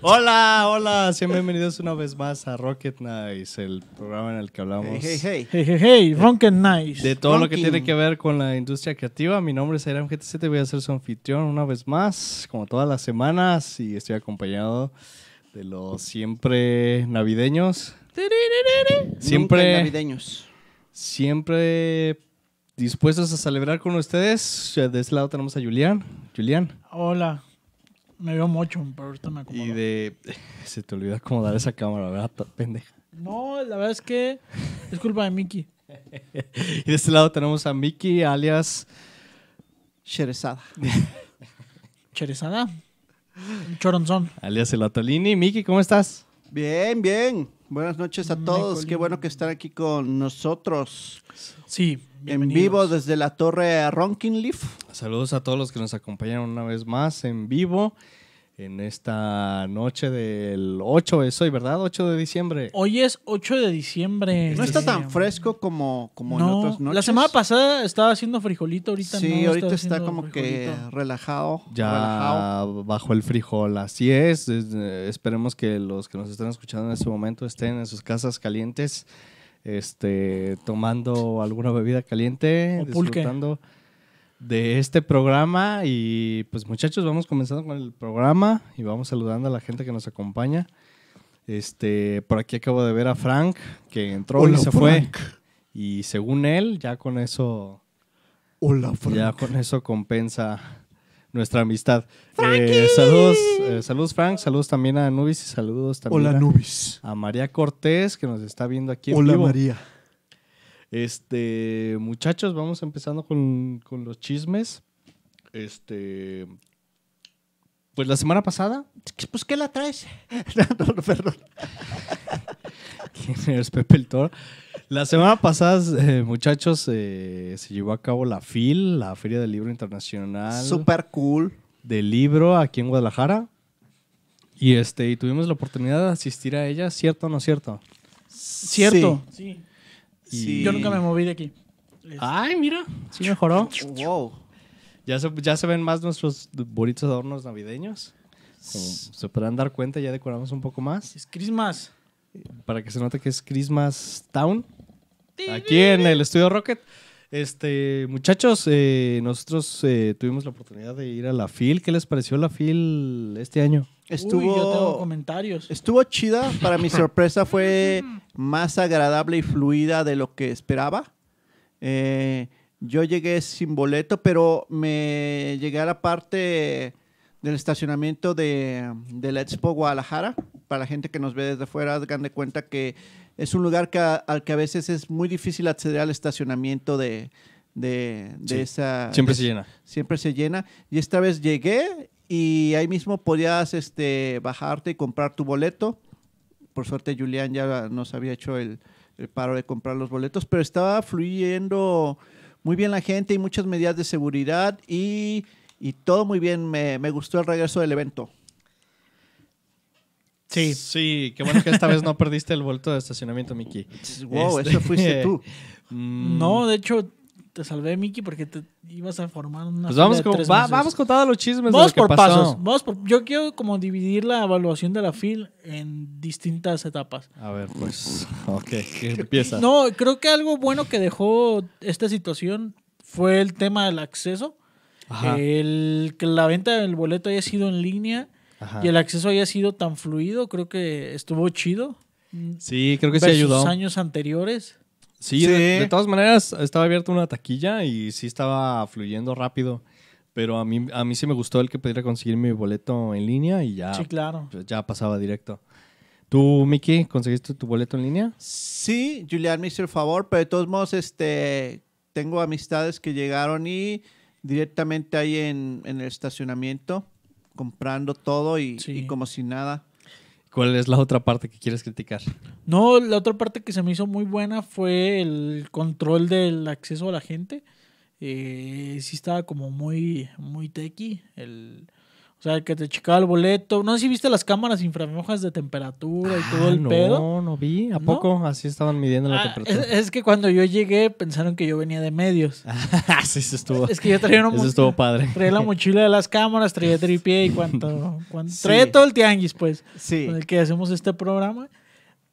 Hola, hola, sean bienvenidos una vez más a Rocket Nice, el programa en el que hablamos Hey, hey, hey. Hey, hey, hey, Ronken Nice. de todo lo que tiene que ver con la industria creativa. Mi nombre es Airam GTC, te voy a ser su anfitrión una vez más, como todas las semanas, y estoy acompañado de los siempre navideños, Nunca siempre, navideños. siempre dispuestos a celebrar con ustedes. De este lado tenemos a Julián, Julián, Hola. Me veo mucho, pero ahorita me acomodo. y de... Se te olvidó acomodar esa cámara, ¿verdad? Pendeja. No, la verdad es que es culpa de Mickey. Y de este lado tenemos a Mickey, alias... Sherezada. Cherezada. Choronzón. Alias el Atolini. Miki, ¿cómo estás? Bien, bien. Buenas noches a Me todos. Qué bueno que están aquí con nosotros. Sí, En vivo desde la torre Ronkin Leaf. Saludos a todos los que nos acompañan una vez más en vivo en esta noche del 8 es hoy, ¿verdad? 8 de diciembre. Hoy es 8 de diciembre. No está tan fresco como, como en otras noches. la semana pasada estaba haciendo frijolito, ahorita Sí, no. ahorita está como que relajado. Ya relajado. bajo el frijol, así es. Eh, esperemos que los que nos están escuchando en este momento estén en sus casas calientes, este, tomando alguna bebida caliente, O pulque. De este programa. Y pues muchachos, vamos comenzando con el programa y vamos saludando a la gente que nos acompaña. Este, por aquí acabo de ver a Frank, que entró y se Frank. fue. Y según él, ya con eso Hola, ya con eso compensa nuestra amistad. Eh, saludos, eh, saludos Frank, saludos también a Nubis y saludos también Hola, a, Nubis. a María Cortés que nos está viendo aquí en Hola, vivo. María. Este, muchachos, vamos empezando con, con los chismes. Este, pues la semana pasada, Pues, ¿qué la traes? no, no, perdón. ¿quién eres Pepe el Toro? La semana pasada, eh, muchachos, eh, se llevó a cabo la FIL, la Feria del Libro Internacional. Super cool. del libro aquí en Guadalajara. Y este, y tuvimos la oportunidad de asistir a ella, ¿cierto o no cierto? Cierto. Sí. Sí. Yo nunca me moví de aquí. Ay, mira, sí mejoró. Wow. Ya se, ya se ven más nuestros bonitos adornos navideños. Como se podrán dar cuenta, ya decoramos un poco más. Es Christmas. Para que se note que es Christmas Town. Aquí en el estudio Rocket. Este, muchachos, eh, nosotros eh, tuvimos la oportunidad de ir a la FIL. ¿Qué les pareció la FIL este año? Estuvo... Uy, yo tengo comentarios. Estuvo chida, para mi sorpresa fue más agradable y fluida de lo que esperaba. Eh, yo llegué sin boleto, pero me llegué a la parte del estacionamiento de, de la Expo Guadalajara. Para la gente que nos ve desde fuera, hagan de cuenta que es un lugar que a- al que a veces es muy difícil acceder al estacionamiento de, de, de Sí, esa... Siempre de- se llena. siempre se llena. Y esta vez llegué y ahí mismo podías este, bajarte y comprar tu boleto. Por suerte Julián ya nos había hecho el, el paro de comprar los boletos, pero estaba fluyendo muy bien la gente y muchas medidas de seguridad y, y todo muy bien. Me, me gustó el regreso del evento. Sí. Sí, qué bueno que esta vez no perdiste el vuelto de estacionamiento, Mickey. Wow, Este- eso fuiste tú. Mm, No, de hecho, te salvé, Mickey, porque te ibas a formar una. Pues vamos con, tres va- meses. vamos con todos los chismes de Vamos que por pasó. pasos. Vamos por, yo quiero como dividir la evaluación de la FIL en distintas etapas. A ver, pues, ok, ¿qué empieza? No, creo que algo bueno que dejó esta situación fue el tema del acceso. Ajá, El que la venta del boleto haya sido en línea ajá. y el acceso haya sido tan fluido, creo que estuvo chido. Sí, creo que sí ayudó. años anteriores. Sí, Sí. De, de todas maneras, estaba abierta una taquilla y sí estaba fluyendo rápido. Pero a mí, a mí sí me gustó el que pudiera conseguir mi boleto en línea y ya, Sí, claro. pues, ya pasaba directo. ¿Tú, Miki, conseguiste tu boleto en línea? Sí, Julián me hizo el favor, pero de todos modos, este, tengo amistades que llegaron y directamente ahí en, en el estacionamiento, comprando todo y, Sí. y como si nada. ¿Cuál es la otra parte que quieres criticar? No, la otra parte que se me hizo muy buena fue el control del acceso a la gente. Eh, sí estaba como muy, muy techy. El, O sea, que te checaba el boleto. No sé si viste las cámaras infrarrojas de temperatura y todo Ah, el no, pedo. No, vi. ¿A ¿No? poco? Así estaban midiendo la Ah, temperatura. es que cuando yo llegué pensaron que yo venía de medios. Ah, sí, eso estuvo. Es que yo traía una Eso estuvo padre. Traía la mochila de las cámaras, traía tripié y cuanto. cuanto Sí. Traía todo el tianguis, pues, Sí. con el que hacemos este programa.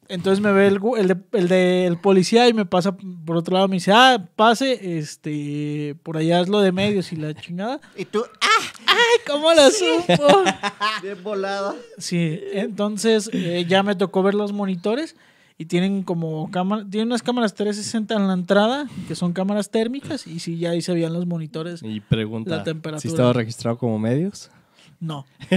Entonces me ve el, el, de, el de- el policía y me pasa por otro lado. Me dice, ah, pase, este, por allá es lo de medios y la chingada. Y tú, ¡ah! Ay, ¿cómo lo supo? Bien volada. Sí, entonces eh, ya me tocó ver los monitores y tienen como cámara, tienen unas cámaras 360 en la entrada, que son cámaras térmicas, y sí, ya ahí se veían los monitores. Y pregunta La temperatura. si estaba registrado como medios. No.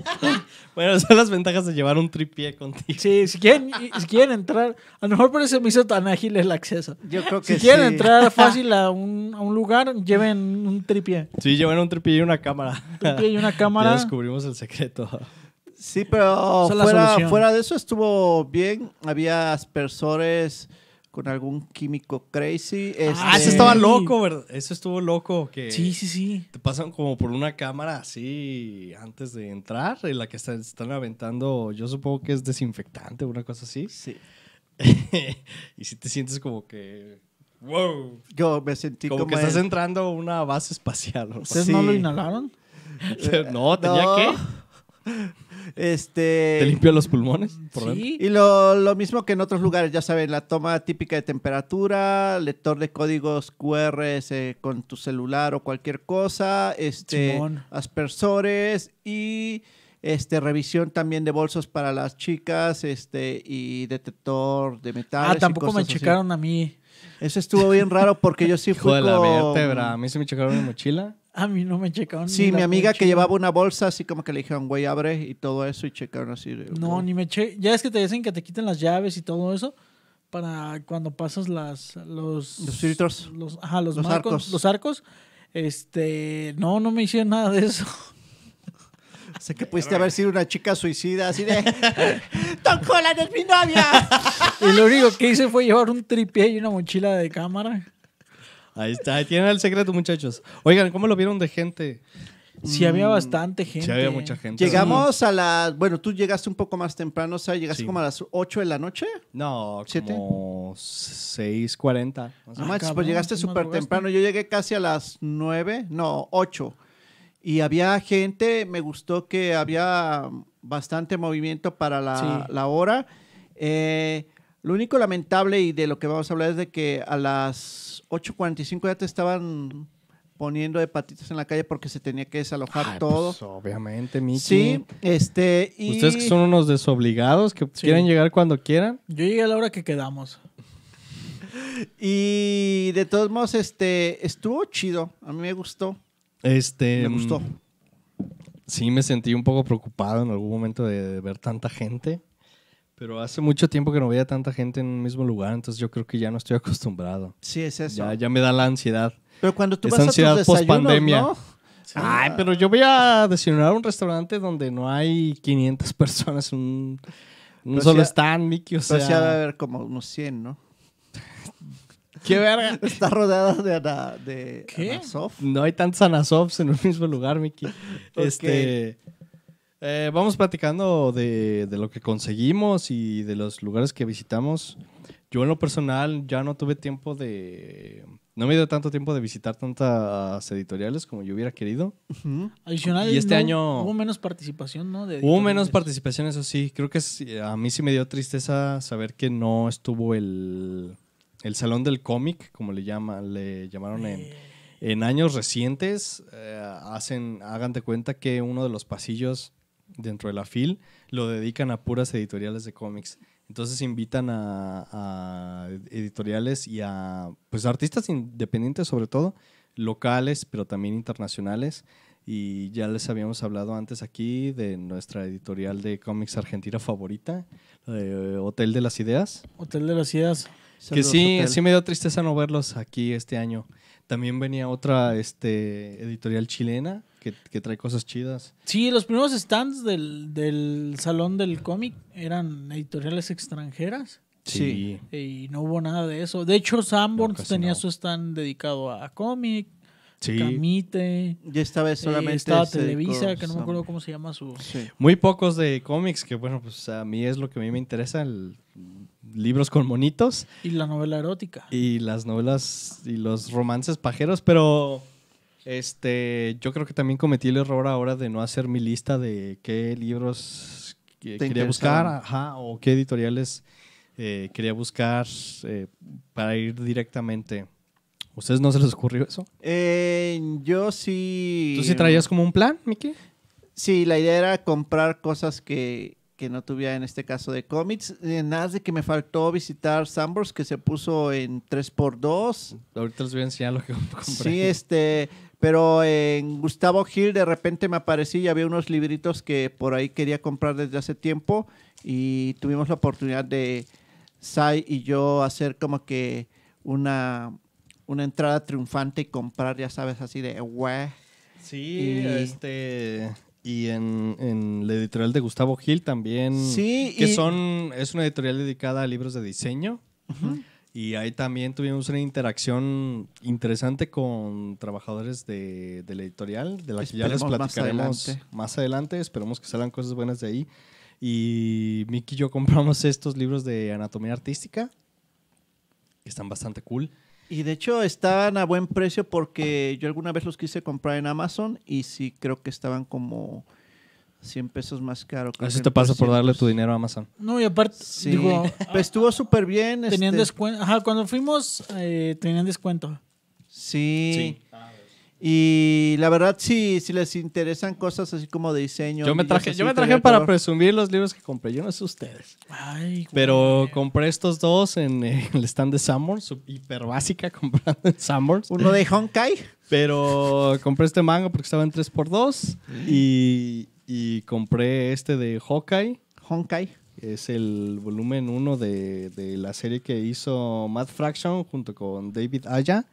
Bueno, son las ventajas de llevar un tripié contigo. Sí, si quieren, si quieren entrar, a lo mejor por eso me hizo tan ágil el acceso. Yo creo que Si quieren sí. entrar fácil a un, a un lugar, lleven un tripié. Sí, llevan un tripié y una cámara. Un tripié y una Ya cámara. descubrimos el secreto. Sí, pero fuera, fuera de eso estuvo bien. Había aspersores con algún químico crazy. Ah, este, ese estaba loco, ¿verdad? Eso estuvo loco. Que Sí, sí, sí. Te pasan como por una cámara así antes de entrar, en la que están, están aventando, yo supongo que es desinfectante o una cosa así. sí. y si te sientes como que. ¡Wow! Yo me sentí Como, como, que estás en- entrando a una base espacial. ¿no? ¿Ustedes Sí. no lo inhalaron? no, tenía No. que. Este. Te limpia los pulmones. Por dentro. Sí. Y lo, lo mismo que en otros lugares, ya saben, la toma típica de temperatura, lector de códigos QR con tu celular o cualquier cosa, este, Simón. aspersores y este, revisión también de bolsos para las chicas este, y detector de metales. Ah, y tampoco me así. checaron a mí. Eso estuvo bien raro porque yo sí fui Hijo de la con- vértebra. A mí se me checaron mi mochila. A mí no me checaron. Sí, ni mi la amiga que mochila. llevaba una bolsa, así como que le dijeron, güey, abre y todo eso, y checaron así. de, No, ni me che... Ya es que te dicen que te quiten las llaves y todo eso para cuando pasas las los Los filtros. los, ajá, los, Los marcos, arcos. los arcos. Este, no, no me hicieron nada de eso. Sea, que pudiste haber sido una chica suicida, así de, Tom Holland es mi novia. y lo único que hice fue llevar un tripié y una mochila de cámara. Ahí está, ahí tienen el secreto, muchachos. Oigan, ¿cómo lo vieron de gente? Sí había bastante gente. Sí, había mucha gente. Llegamos a las, bueno, tú llegaste un poco más temprano, o sea, llegaste Sí. como a las 8 de la noche. No, ¿Siete? como 6.40. más o No menos. Ah, pues llegaste súper temprano. Yo llegué casi a las 9, no, 8. Y había gente, me gustó que había bastante movimiento para la, Sí. la hora. Eh, lo único lamentable y de lo que vamos a hablar es de que a las 8.45 ya te estaban poniendo de patitas en la calle porque se tenía que desalojar Ay, todo. pues, obviamente, Miki. sí, este, y... Ustedes que son unos desobligados que Sí. quieren llegar cuando quieran. Yo llegué a la hora que quedamos. Y de todos modos, este, estuvo chido. A mí me gustó. Este, Me mm, gustó. Sí, me sentí un poco preocupado en algún momento de, de ver tanta gente. Pero hace mucho tiempo que no veía tanta gente en un mismo lugar, entonces yo creo que ya no estoy acostumbrado. Sí, es eso. Ya, ya me da la ansiedad. Pero cuando tú vas a ansiedad tus desayunos, pospandemia. ¿no? Ay, pero yo voy a desayunar a un restaurante donde no hay 500 personas un, un Pero solo ha- stand, Mickey. O Pero sí ha de sea, haber como unos 100, ¿no? Qué verga. Está rodeada de, Ana, de ¿Qué? No hay tantos Anasofs en un mismo lugar, Mickey. Este, eh, vamos platicando de, de lo que conseguimos y de los lugares que visitamos. Yo en lo personal ya no tuve tiempo de... No me dio tanto tiempo de visitar tantas editoriales como yo hubiera querido. Ujú. Adicional, Y este no- año- hubo menos participación, ¿no? De Hubo menos participación, eso sí. Creo que a mí sí me dio tristeza saber que no estuvo el, el Salón del Cómic, como le, llama, le llamaron en, en años recientes. eh, hacen, hagan de cuenta que uno de los pasillos dentro de la FIL lo dedican a puras editoriales de cómics. Entonces invitan a, a editoriales y a pues artistas independientes sobre todo, locales, pero también internacionales. Y ya les habíamos hablado antes aquí de nuestra editorial de cómics argentina favorita, eh, Hotel de las Ideas. Hotel de las Ideas. Que sí, Hotel. sí me dio tristeza no verlos aquí este año. También venía otra este, editorial chilena que, que trae cosas chidas. Sí, los primeros stands del, del salón del cómic eran editoriales extranjeras Sí. y no hubo nada de eso. De hecho, Sanborns tenía no. su stand dedicado a cómic. Sí. Camite. Y esta vez eh, solamente estaba se dedicó Televisa, que no me acuerdo cómo se llama su. Sí. Muy pocos de cómics, que bueno, pues a mí es lo que a mí me interesa, el- libros con monitos Y la novela erótica. y las novelas y los romances pajeros, pero este yo creo que también cometí el error ahora de no hacer mi lista de qué libros que- quería buscar, ajá, o qué editoriales eh, quería buscar eh, para ir directamente. ¿Ustedes no se les ocurrió eso? Eh, yo sí. ¿Tú sí traías como un plan, Miki? Sí, la idea era comprar cosas que, que no tuviera en este caso de cómics. Eh, nada de que me faltó visitar Sambors, que se puso en 3x2. Ahorita les voy a enseñar lo que compré. Sí, este. Pero en Gustavo Gil de repente me aparecí y había unos libritos que por ahí quería comprar desde hace tiempo. Y tuvimos la oportunidad de Sai y yo hacer como que una, una entrada triunfante y comprar, ya sabes, así de "Güey". Sí, Y- este. Y en, en la editorial de Gustavo Gil también. Sí, Que y- son. Es una editorial dedicada a libros de diseño. Y ahí también tuvimos una interacción interesante con trabajadores de, de la editorial, de la que ya les Esperemos más platicaremos adelante. más adelante. Esperemos que salgan cosas buenas de ahí. Y Miki y yo compramos estos libros de anatomía artística, que están bastante cool. Y de hecho estaban a buen precio porque yo alguna vez los quise comprar en Amazon y sí creo que estaban como 100 pesos más caro. Así te pasa por darle 300. tu dinero a Amazon. No, y aparte, Sí, digo, pues estuvo súper bien. tenían este, descuento. Ajá, cuando fuimos, eh, tenían descuento. Sí. Y la verdad, sí, si les interesan cosas así como de diseño. Yo me traje, así, yo me traje para color. presumir los libros que compré. Yo no sé ustedes. Ay, Pero güey. compré estos dos en eh, el stand de Sanborns, su- hiper básica comprando en Sanborns. Uno de Honkai. Pero compré este manga porque estaba en 3x2 y, y compré este de Hawkeye. Honkai. Es el volumen 1 de, de la serie que hizo Matt Fraction junto con David Aya.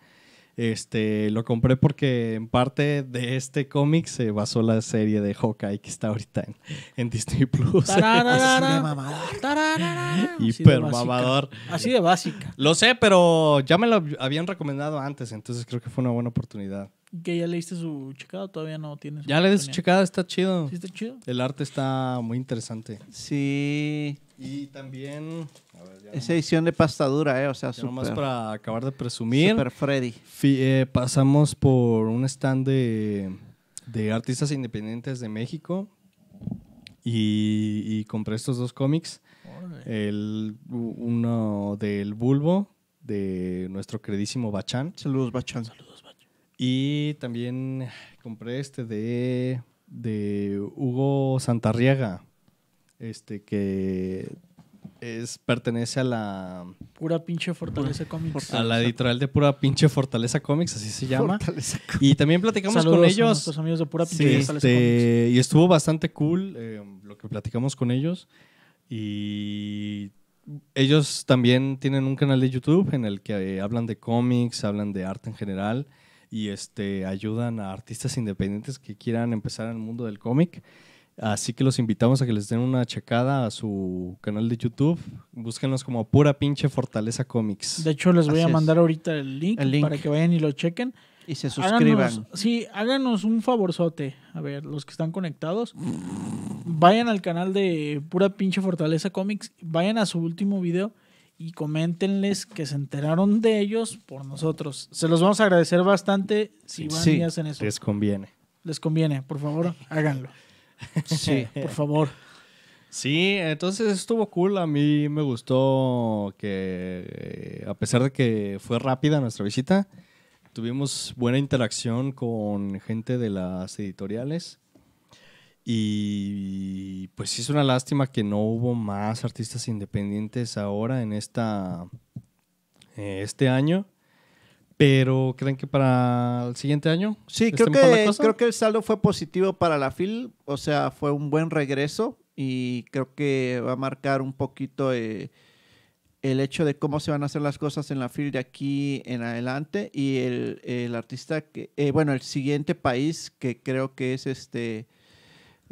Este, lo compré porque en parte de este cómic se basó la serie de Hawkeye que está ahorita en, en Disney Plus. Tararara, Así de mamador. tararara. Así de Hiper básica. mamador. Así de básica. Lo sé, pero ya me lo habían recomendado antes, entonces creo que fue una buena oportunidad. ¿Que ya leíste su checado? Todavía no tienes. Ya le des checada, está chido. ¿Sí está chido? El arte está muy interesante. Sí. Y también, a ver, ya, Esa edición de pasta dura, ¿eh? O sea, ya nomás para acabar de presumir, Super Freddy. fi- eh, pasamos por un stand de, de artistas independientes de México y, y compré estos dos cómics. El, uno del Bulbo, de nuestro queridísimo Bachán. Saludos, Bachán. Y también compré este de, de Hugo Santarriaga, este que es, pertenece a la, Pura pinche Fortaleza Comics. a la editorial de pura pinche Fortaleza Comics, así se llama. Fortaleza. Y también platicamos Saludos con a ellos. nuestros amigos de Pura Pinche Sí, Fortaleza Comics. este, y estuvo bastante cool eh, lo que platicamos con ellos. Y ellos también tienen un canal de YouTube en el que eh, hablan de cómics, hablan de arte en general y este, ayudan a artistas independientes que quieran empezar en el mundo del cómic. Así que los invitamos a que les den una checada a su canal de YouTube. Búsquenlos como pura pinche Fortaleza Comics. De hecho, les voy Así a es. mandar ahorita el link, El link. para que vayan y lo chequen. Y se suscriban. Háganos, sí, háganos un favorzote. A ver, los que están conectados. Vayan al canal de Pura Pinche Fortaleza Comics. Vayan a su último video y coméntenles que se enteraron de ellos por nosotros. Se los vamos a agradecer bastante si van Sí. y hacen eso. Les conviene. Les conviene, por favor, háganlo. Sí. Por favor. Sí, entonces estuvo cool. A mí me gustó que, eh, a pesar de que fue rápida nuestra visita, tuvimos buena interacción con gente de las editoriales. Y pues es una lástima que no hubo más artistas independientes ahora en esta eh, este año. Pero ¿creen que para el siguiente año? Sí, creo que, creo que el saldo fue positivo para la FIL, o sea, fue un buen regreso y creo que va a marcar un poquito eh, el hecho de cómo se van a hacer las cosas en la FIL de aquí en adelante y el, el artista que, eh, bueno, el siguiente país que creo que es este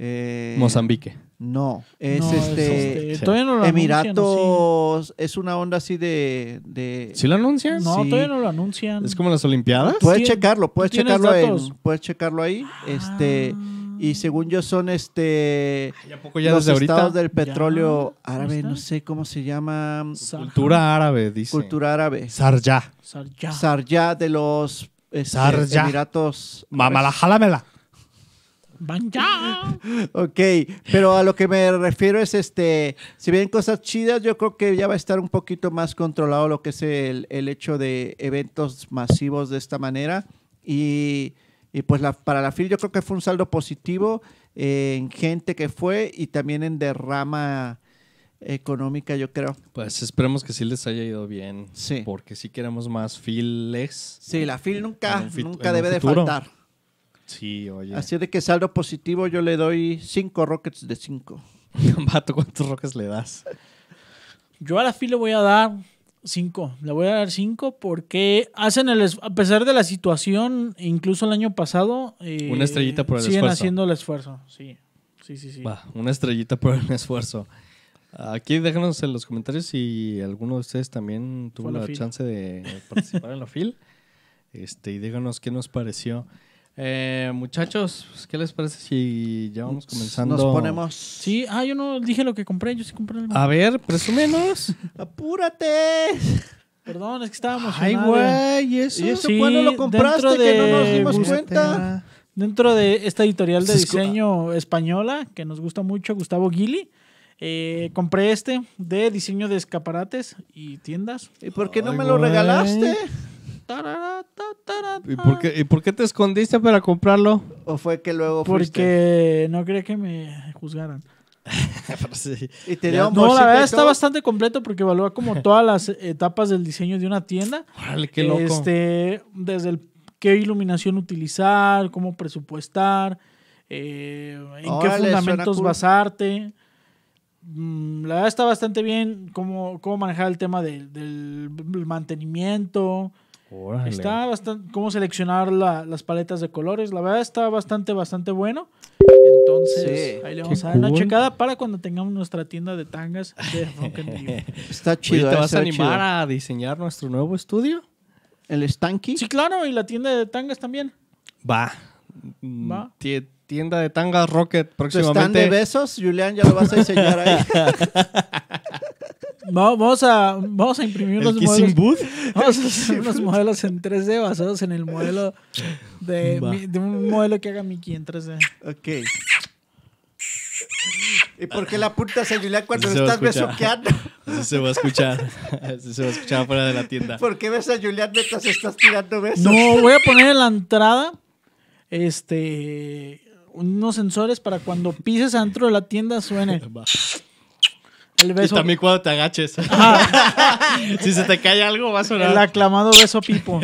eh, Mozambique. No, es No, este. Sí. Todavía no lo anuncian, Emiratos. Es una onda así de. de ¿Sí lo anuncian? No, Sí. todavía no lo anuncian. ¿Es como las Olimpiadas? Puedes checarlo, puedes ¿tú tienes checarlo en, puedes checarlo ahí. Este, Ah. y según yo son este ¿Y a poco ya los desde ahorita? estados del petróleo Ya, árabe, no sé cómo se llama, Sarja. Cultura árabe, dice. cultura árabe. Sarja. Sarja. Sarja de los este, Sarja. Emiratos. Mamala, jálamela. Banja. Ok, pero a lo que me refiero es este, si vienen cosas chidas, yo creo que ya va a estar un poquito más controlado lo que es el, el hecho de eventos masivos de esta manera. Y, y pues la, para la FIL yo creo que fue un saldo positivo en gente que fue y también en derrama económica, yo creo. Pues esperemos que sí les haya ido bien. Sí. Porque sí queremos más files. Sí, la FIL nunca, nunca debe de faltar. Sí, oye. Así de que saldo positivo yo le doy 5 rockets de 5. Vato, ¿cuántos roques le das? Yo a la FIL le voy a dar 5. Le voy a dar 5 porque hacen el. A pesar de la situación, incluso el año pasado. eh, Una estrellita por el siguen esfuerzo. haciendo el esfuerzo. Sí. Sí, sí, sí. Va, una estrellita por el esfuerzo. Aquí déjanos en los comentarios si alguno de ustedes también tuvo la la chance de participar en la FIL. Este, y díganos qué nos pareció. Eh, muchachos, pues, ¿qué les parece si ya vamos comenzando? Nos ponemos... Sí, ah, yo no dije lo que compré. Yo sí compré el. A ver, presúmenos. ¡Apúrate! Perdón, es que estaba Ay, güey, ¿y eso? ¿Y eso Sí, cuándo lo compraste dentro que no nos de dimos cuenta? Dentro de esta editorial de diseño española que nos gusta mucho, Gustavo Gili, eh, compré este de diseño de escaparates y tiendas. ¿Y por qué no Ay, me lo regalaste? Tarara, ta, tarara, ¿Y por, qué, ¿Y por qué te escondiste para comprarlo? ¿O fue que luego fuiste? Porque no quería que me juzgaran. Y te dio No, la verdad está bastante completo porque evalúa como todas las etapas del diseño de una tienda. Órale, qué loco. Este, desde el qué iluminación utilizar, cómo presupuestar, eh, en qué Órale, fundamentos basarte. Mm, la verdad está bastante bien cómo, cómo manejar el tema del mantenimiento. Órale. Está bastante cómo seleccionar la- las paletas de colores. La verdad está bastante, bastante bueno. Entonces, Sí. ahí le vamos Qué a dar una cool. checada para cuando tengamos nuestra tienda de tangas de Rock and Roll. Está Oye, chido. ¿Te eh, vas a animar chido. a diseñar nuestro nuevo estudio? ¿El Stanky? Sí, claro, y la tienda de tangas también. Va. Mm, Va. tie- Tienda de tangas Rocket ¿Tu stand de próximamente. besos, Julián? ¿Ya lo vas a enseñar ahí? Va- Vamos a, vamos a imprimir unos modelos. Booth. Vamos a hacer unos modelos en 3D basados en el modelo de, Va. mi- de un modelo que haga Mickey en 3D. ok. ¿Y por qué la apuntas a Julián cuando lo estás besuqueando? Así se va a escuchar. Así se va a escuchar fuera de la tienda. ¿Por qué ves a Julián mientras estás tirando besos? No, voy a poner en la entrada este unos sensores para cuando pises adentro de la tienda suene El Y beso. también cuando te agaches. si se te cae algo, va a sonar. El aclamado beso pipo.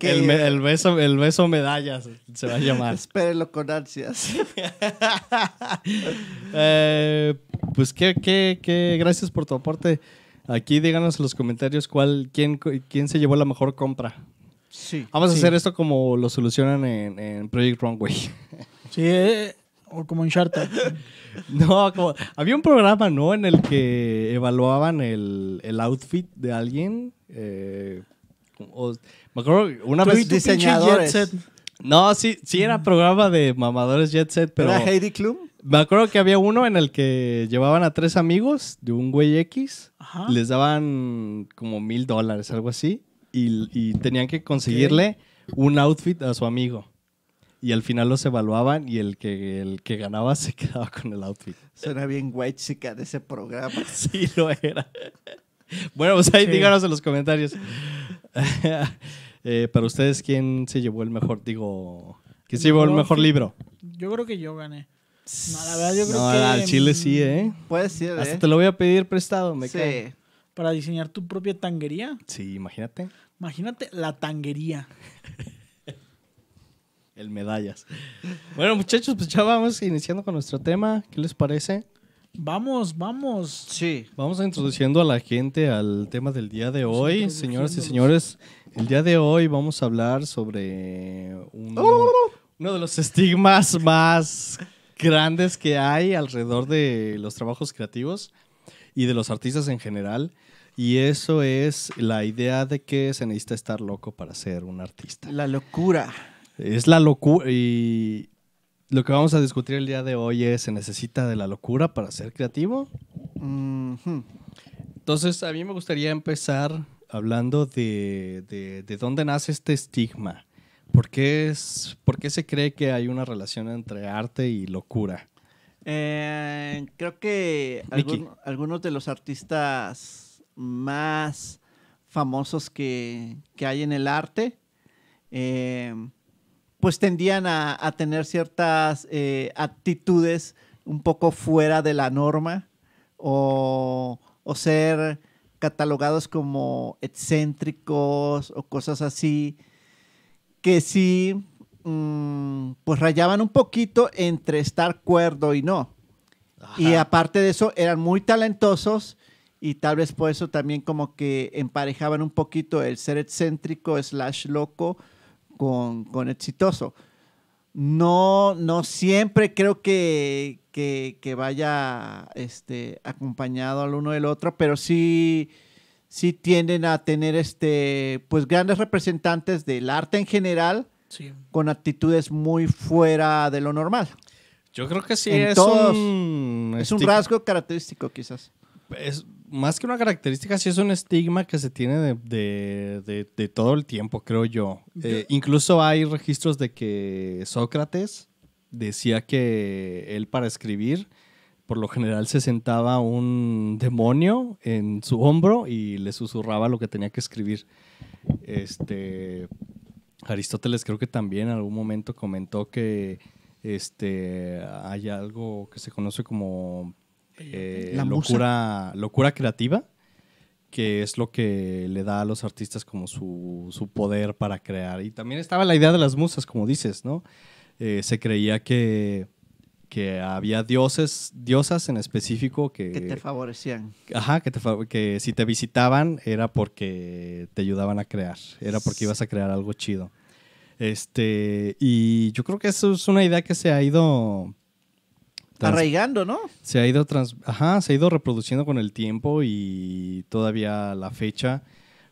El, me- el beso, el beso medallas se va a llamar. Espérenlo con ansias. Eh, pues qué, qué, qué, gracias por tu aporte. Aquí díganos en los comentarios cuál, quién, quién se llevó la mejor compra. Sí. Vamos a hacer esto como lo solucionan en, en Project Runway. Sí, eh, o como en Shark Tank. No, como, había un programa, ¿no? En el que evaluaban el, el outfit de alguien. eh, o- me acuerdo una vez... diseñadores. jet set. No, sí, sí era programa de mamadores Jet Set, pero... ¿Era Heidi Klum? Me acuerdo que había uno en el que llevaban a tres amigos de un güey X, Ajá. les daban como mil dólares, algo así, y, y tenían que conseguirle un outfit a su amigo. Y al final los evaluaban y el que, el que ganaba se quedaba con el outfit. Suena bien white chica de ese programa. Sí, lo era. Bueno, pues ahí Sí. díganos en los comentarios. Eh, para ustedes, ¿quién se llevó el mejor, digo, quién se llevó el Mejor libro? Yo creo que yo gané. No, la verdad, yo creo No, que. al chile sí, ¿eh? Puede ser, Hasta ¿eh? te lo voy a pedir prestado, me cae. Sí. Para diseñar tu propia tanguería. Sí, imagínate. Imagínate la tanguería. El medallas. Bueno, muchachos, pues ya vamos iniciando con nuestro tema. ¿Qué les parece? Vamos, vamos. Sí. Vamos a introduciendo a la gente al tema del día de hoy. Señoras y señores, el día de hoy vamos a hablar sobre uno, uno de los estigmas más grandes que hay alrededor de los trabajos creativos y de los artistas en general. Y eso es la idea de que se necesita estar loco para ser un artista. La locura. Es la locura. Y lo que vamos a discutir el día de hoy es: ¿se necesita de la locura para ser creativo? Entonces, a mí me gustaría empezar hablando de, de- de dónde nace este estigma. ¿Por qué, es, ¿Por qué se cree que hay una relación entre arte y locura? Eh, creo que algún- algunos de los artistas más famosos que, que hay en el arte, eh, pues tendían a, a tener ciertas eh, actitudes un poco fuera de la norma o, o ser catalogados como excéntricos o cosas así que sí, mm, pues rayaban un poquito entre estar cuerdo y no. Y aparte de eso, eran muy talentosos y tal vez por eso también como que emparejaban un poquito el ser excéntrico slash loco con, con exitoso. No, no siempre creo que, que, que vaya este, acompañado al uno del otro, pero sí, sí tienden a tener este, pues grandes representantes del arte en general Sí. con actitudes muy fuera de lo normal. Yo creo que sí En es todos- un... Es un rasgo característico quizás. Es, más que una característica, sí es un estigma que se tiene de, de- de- de todo el tiempo, creo yo. Eh, incluso hay registros de que Sócrates decía que él para escribir, por lo general se sentaba un demonio en su hombro y le susurraba lo que tenía que escribir. Este, Aristóteles creo que también en algún momento comentó que este, hay algo que se conoce como eh, La musa. locura, locura creativa, que es lo que le da a los artistas como su, su poder para crear. Y también estaba la idea de las musas, como dices, ¿no? Eh, se creía que, que había dioses, diosas en específico que, Que te favorecían. Ajá, que, te que si te visitaban era porque te ayudaban a crear, era porque ibas a crear algo chido. Este, y yo creo que eso es una idea que se ha ido trans- Arraigando, ¿no? se ha ido trans- ajá, se ha ido reproduciendo con el tiempo y todavía la fecha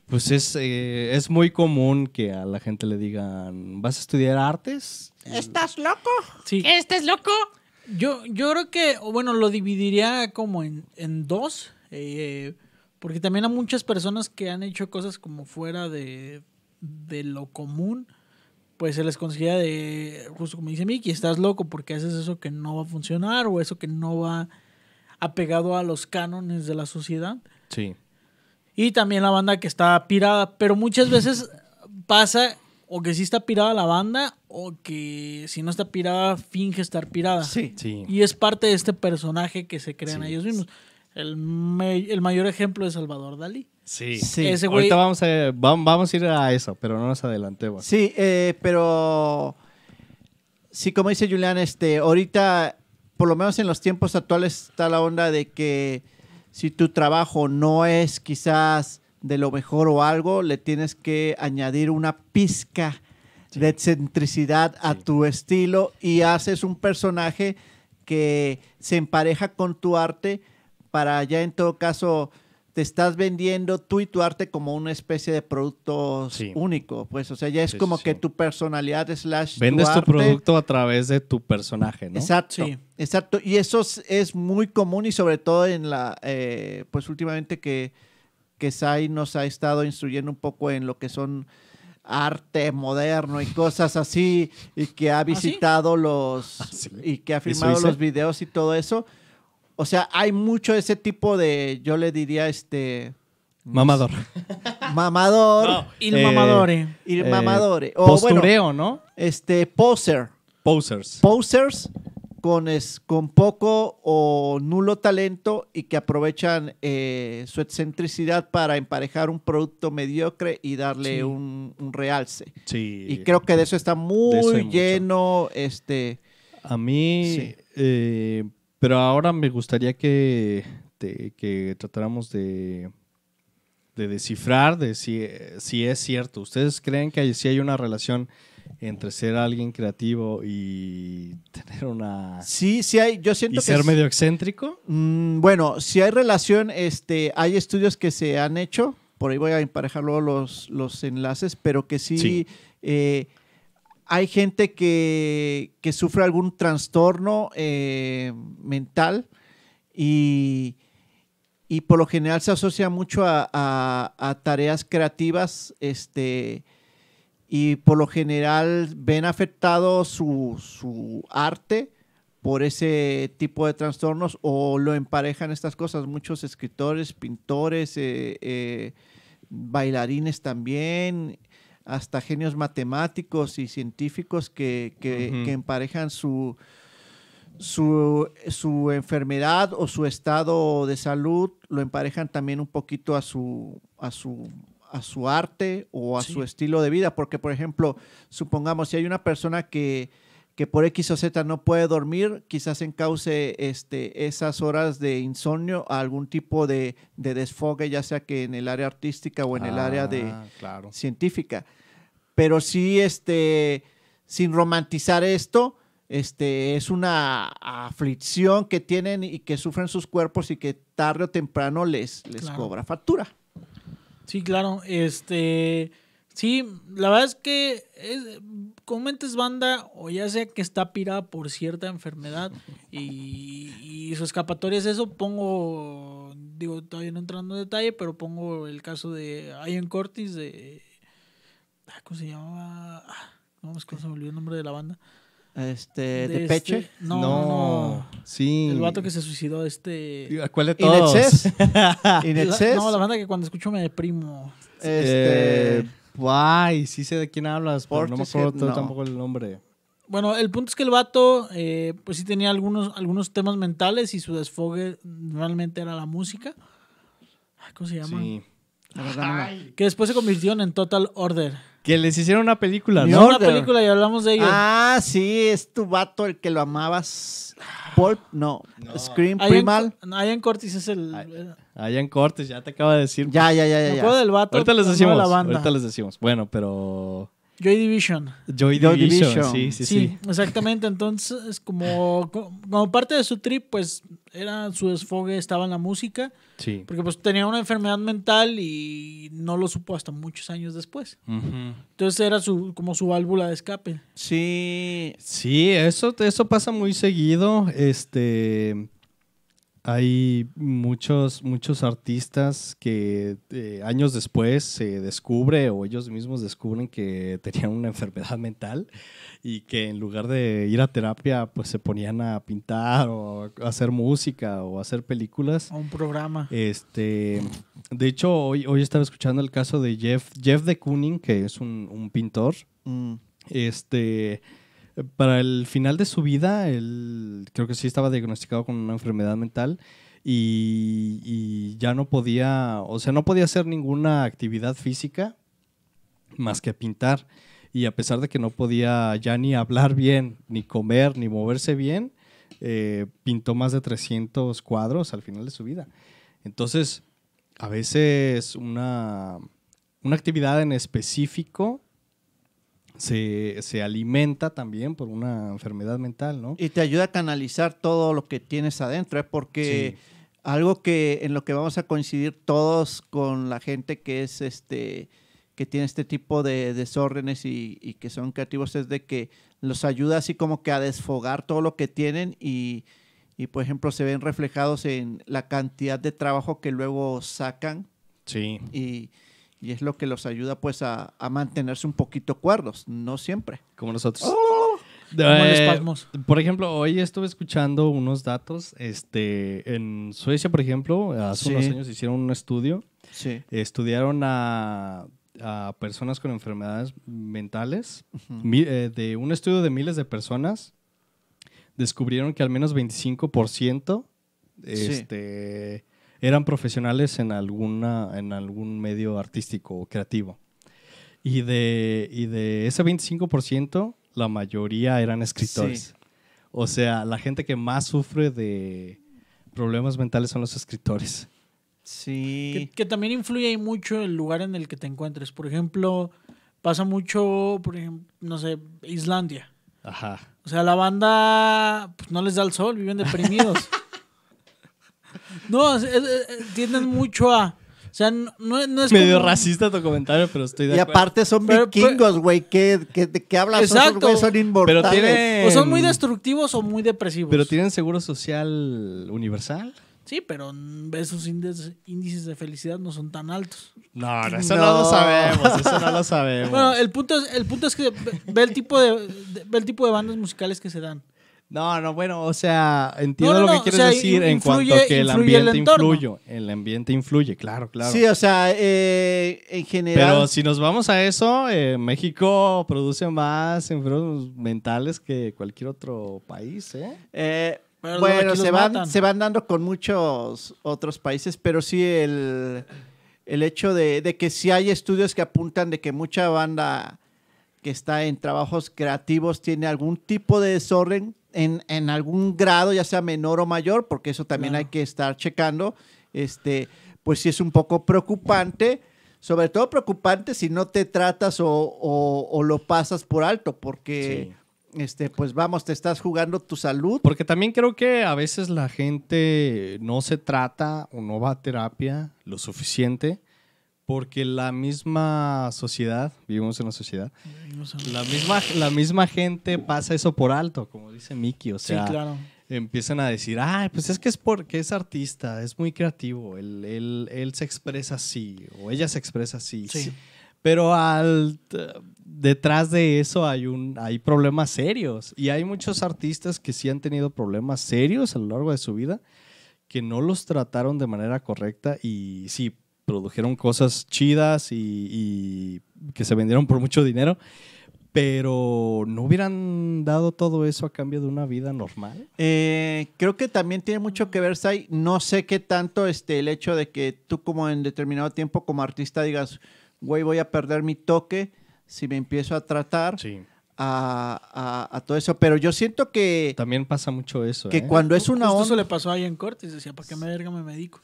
pues es, eh, es muy común que a la gente le digan, ¿vas a estudiar artes? ¿Estás loco? Sí. ¿Estás loco? Yo, yo creo que, o bueno, lo dividiría como en, en dos. eh, porque también hay muchas personas que han hecho cosas como fuera de, de lo común. Pues se les considera de, justo como dice Miki, estás loco porque haces eso que no va a funcionar o eso que no va apegado a los cánones de la sociedad. Sí. Y también la banda que está pirada. Pero muchas veces pasa o que sí está pirada la banda o que si no está pirada finge estar pirada. Sí. Sí. Y es parte de este personaje que se crean Sí. ellos mismos. El, el mayor ejemplo es Salvador Dalí. Sí. Sí. Ese güey- Ahorita vamos a, vam- vamos a ir a eso, pero no nos adelantemos. Sí, eh, pero sí, como dice Julián, este, ahorita, por lo menos en los tiempos actuales, está la onda de que si tu trabajo no es quizás de lo mejor o algo, le tienes que añadir una pizca de excentricidad a Sí. tu estilo y haces un personaje que se empareja con tu arte para ya en todo caso te estás vendiendo tú y tu arte como una especie de producto Sí. único, pues, o sea, ya es Sí, como sí, que tu personalidad slash Vendes tu arte- producto a través de tu personaje, ¿no? Exacto, Sí. exacto. Y eso es, es muy común y sobre todo en la, eh, pues últimamente que, que Sai nos ha estado instruyendo un poco en lo que son arte moderno y cosas así y que ha visitado los sí? y que ha ¿Eso filmado los videos y todo eso. O sea, hay mucho ese tipo de, yo le diría, este, Mamador. mamador Il Eh, mamadore. y eh, mamadore. O bueno, Postureo, ¿no? este, poser. Posers. posers con, es, con poco o nulo talento y que aprovechan eh, su excentricidad para emparejar un producto mediocre y darle Sí. un, un realce. Sí. Y creo que de eso está eso muy mucho. lleno. Este, A mí, Sí. eh, pero ahora me gustaría que, te- que tratáramos de, de descifrar de si, si es cierto. ¿Ustedes creen que hay- si hay una relación entre ser alguien creativo y tener una... Sí, sí hay, yo y siento que... ser es- medio excéntrico. Mm, bueno, si hay relación, este, hay estudios que se han hecho, por ahí voy a emparejar luego los, los enlaces, pero que sí, Sí. eh, hay gente que, que sufre algún trastorno eh, mental y, y por lo general se asocia mucho a, a- tareas creativas, este, y por lo general ven afectado su, su arte por ese tipo de trastornos o lo emparejan estas cosas. Muchos escritores, pintores, eh, eh, bailarines también, hasta genios matemáticos y científicos que, que- emparejan su, su, su enfermedad o su estado de salud, lo emparejan también un poquito a su, a su, a su arte o a Sí. su estilo de vida. Porque, por ejemplo, supongamos si hay una persona que, que por X o Z no puede dormir, quizás encauce este, esas horas de insomnio a algún tipo de, de desfogue, ya sea que en el área artística o en el área de Ah, Claro. científica. Pero sí, este, sin romantizar esto, este, es una aflicción que tienen y que sufren sus cuerpos y que tarde o temprano les, les Claro. cobra factura. Sí, claro. Este. Sí, la verdad es que es, comúnmente es banda, o ya sea que está pirada por cierta enfermedad y, y su escapatoria es eso. Pongo, digo, todavía no entrando en detalle, pero pongo el caso de Ian Curtis de. ah, ¿Cómo se llamaba? Ah, No, es que se me olvidó el nombre de la banda. Este, De de Peche. este- no, no, no. Sí. El vato que se suicidó, este. ¿A cuál de todos? La- Inexcess. no, la banda que cuando escucho me deprimo. Este, Eh, Ay, sí sé de quién hablas, pero no me acuerdo no. tampoco el nombre. Bueno, el punto es que el vato, eh, pues sí tenía algunos, algunos temas mentales y su desfogue realmente era la música. Ay, ¿Cómo se llama? Sí. Que después se convirtieron en Total Order. Que les hicieron una película, ¿no? Una película y hablamos de ello. Ah, sí, es tu vato el que lo amabas. Pulp, no. No. Scream Primal. Ian Curtis es el... Ay. Allá en Cortes, ya te acaba de decir. Ya, ya, ya, me ya. ya. acuerdo del vato. Ahorita les decimos. la banda. Ahorita les decimos. Bueno, pero. Joy Division. Joy Joy Division. Division. Sí, sí, Sí, sí. exactamente. Entonces, como, como parte de su trip, pues era su desfogue, estaba en la música. Sí. Porque pues tenía una enfermedad mental y no lo supo hasta muchos años después. Ujú. Entonces era su, como su válvula de escape. Sí, Sí, eso, eso pasa muy seguido. Este. Hay muchos, muchos artistas que eh, años después se descubre o ellos mismos descubren que tenían una enfermedad mental y que en lugar de ir a terapia, pues se ponían a pintar o a hacer música o a hacer películas. A un programa. Este, de hecho, hoy, hoy estaba escuchando el caso de Jeff, Jeff de Kooning, que es un, un pintor. Mm, Este, para el final de su vida, él creo que sí estaba diagnosticado con una enfermedad mental y, ya no podía, o sea, no podía hacer ninguna actividad física más que pintar. Y a pesar de que no podía ya ni hablar bien, ni comer, ni moverse bien, eh, pintó más de 300 cuadros al final de su vida. Entonces, a veces una, una actividad en específico se, se alimenta también por una enfermedad mental, ¿no? Y te ayuda a canalizar todo lo que tienes adentro, ¿eh? porque algo que en lo que vamos a coincidir todos con la gente que es este que tiene este tipo de desórdenes y, y que son creativos es de que los ayuda así como que a desfogar todo lo que tienen y, y, por ejemplo se ven reflejados en la cantidad de trabajo que luego sacan Sí. y, y es lo que los ayuda pues a, a mantenerse un poquito cuerdos, no siempre. Como nosotros. Como el Eh, espasmos. por ejemplo, hoy estuve escuchando unos datos. Este, en Suecia, por ejemplo, hace Sí. unos años hicieron un estudio. Sí. Estudiaron a, a personas con enfermedades mentales. Mi- eh, de un estudio de miles de personas, descubrieron que al menos 25% este, eran profesionales en, alguna, en algún medio artístico o creativo. Y de, y de ese 25%, la mayoría eran escritores. Sí. O sea, la gente que más sufre de problemas mentales son los escritores. Sí. Que, que también influye ahí mucho el lugar en el que te encuentres. Por ejemplo, pasa mucho, por ejemplo, no sé, Islandia. Ajá. O sea, la banda pues, no les da el sol, viven deprimidos. no, es- tienden mucho a... O sea, no, no es- no es Medio como- racista tu comentario, pero estoy de Y acuerdo. aparte son Pero- vikingos, güey. ¿Qué, qué, ¿De qué hablas? Exacto. son inmortales. O son muy destructivos o muy depresivos. Pero tienen seguro social universal. Sí, pero esos índices, índices de felicidad no son tan altos. No, eso no lo sabemos, eso no lo sabemos. Bueno, el punto es, el punto es que ve, ve el tipo de, de- ve el tipo de bandas musicales que se dan. No, no, bueno, o sea, entiendo No, no, lo que no, o quieres sea, decir en cuanto que el ambiente influye. El ambiente influye, claro, claro. Sí, o sea, eh, en general. Pero si nos vamos a eso, eh, México produce más enfermos mentales que cualquier otro país, ¿eh? Eh, Pero bueno, se van, matan. se van dando con muchos otros países, pero sí el, el hecho de, de que sí hay estudios que apuntan de que mucha banda que está en trabajos creativos tiene algún tipo de desorden en, en algún grado, ya sea menor o mayor, porque eso también Claro. hay que estar checando. Este, pues sí es un poco preocupante, sobre todo preocupante si no te tratas o, o- o lo pasas por alto, porque este, pues vamos, te estás jugando tu salud. Porque también creo que a veces la gente no se trata o no va a terapia lo suficiente porque la misma sociedad, vivimos en una sociedad, la misma, la misma gente pasa eso por alto, como dice Miki, o Sí, sea, claro. empiezan a decir, ay, pues es que es porque es artista, es muy creativo, él, él- él se expresa así, o ella se expresa así. Sí. Pero al, detrás de eso hay, un, hay problemas serios. Y hay muchos artistas que sí han tenido problemas serios a lo largo de su vida, que no los trataron de manera correcta y sí, produjeron cosas chidas y, y que se vendieron por mucho dinero, pero no hubieran dado todo eso a cambio de una vida normal. Eh, creo que también tiene mucho que ver, Sai. No sé qué tanto este, el hecho de que tú como en determinado tiempo como artista digas, güey, voy a perder mi toque si me empiezo a tratar Sí. a, a- a todo eso. Pero yo siento que, También pasa mucho eso. que ¿eh? cuando es una Justo eso onda... le pasó ahí en Cortes. Decía, ¿para qué me verga me medico?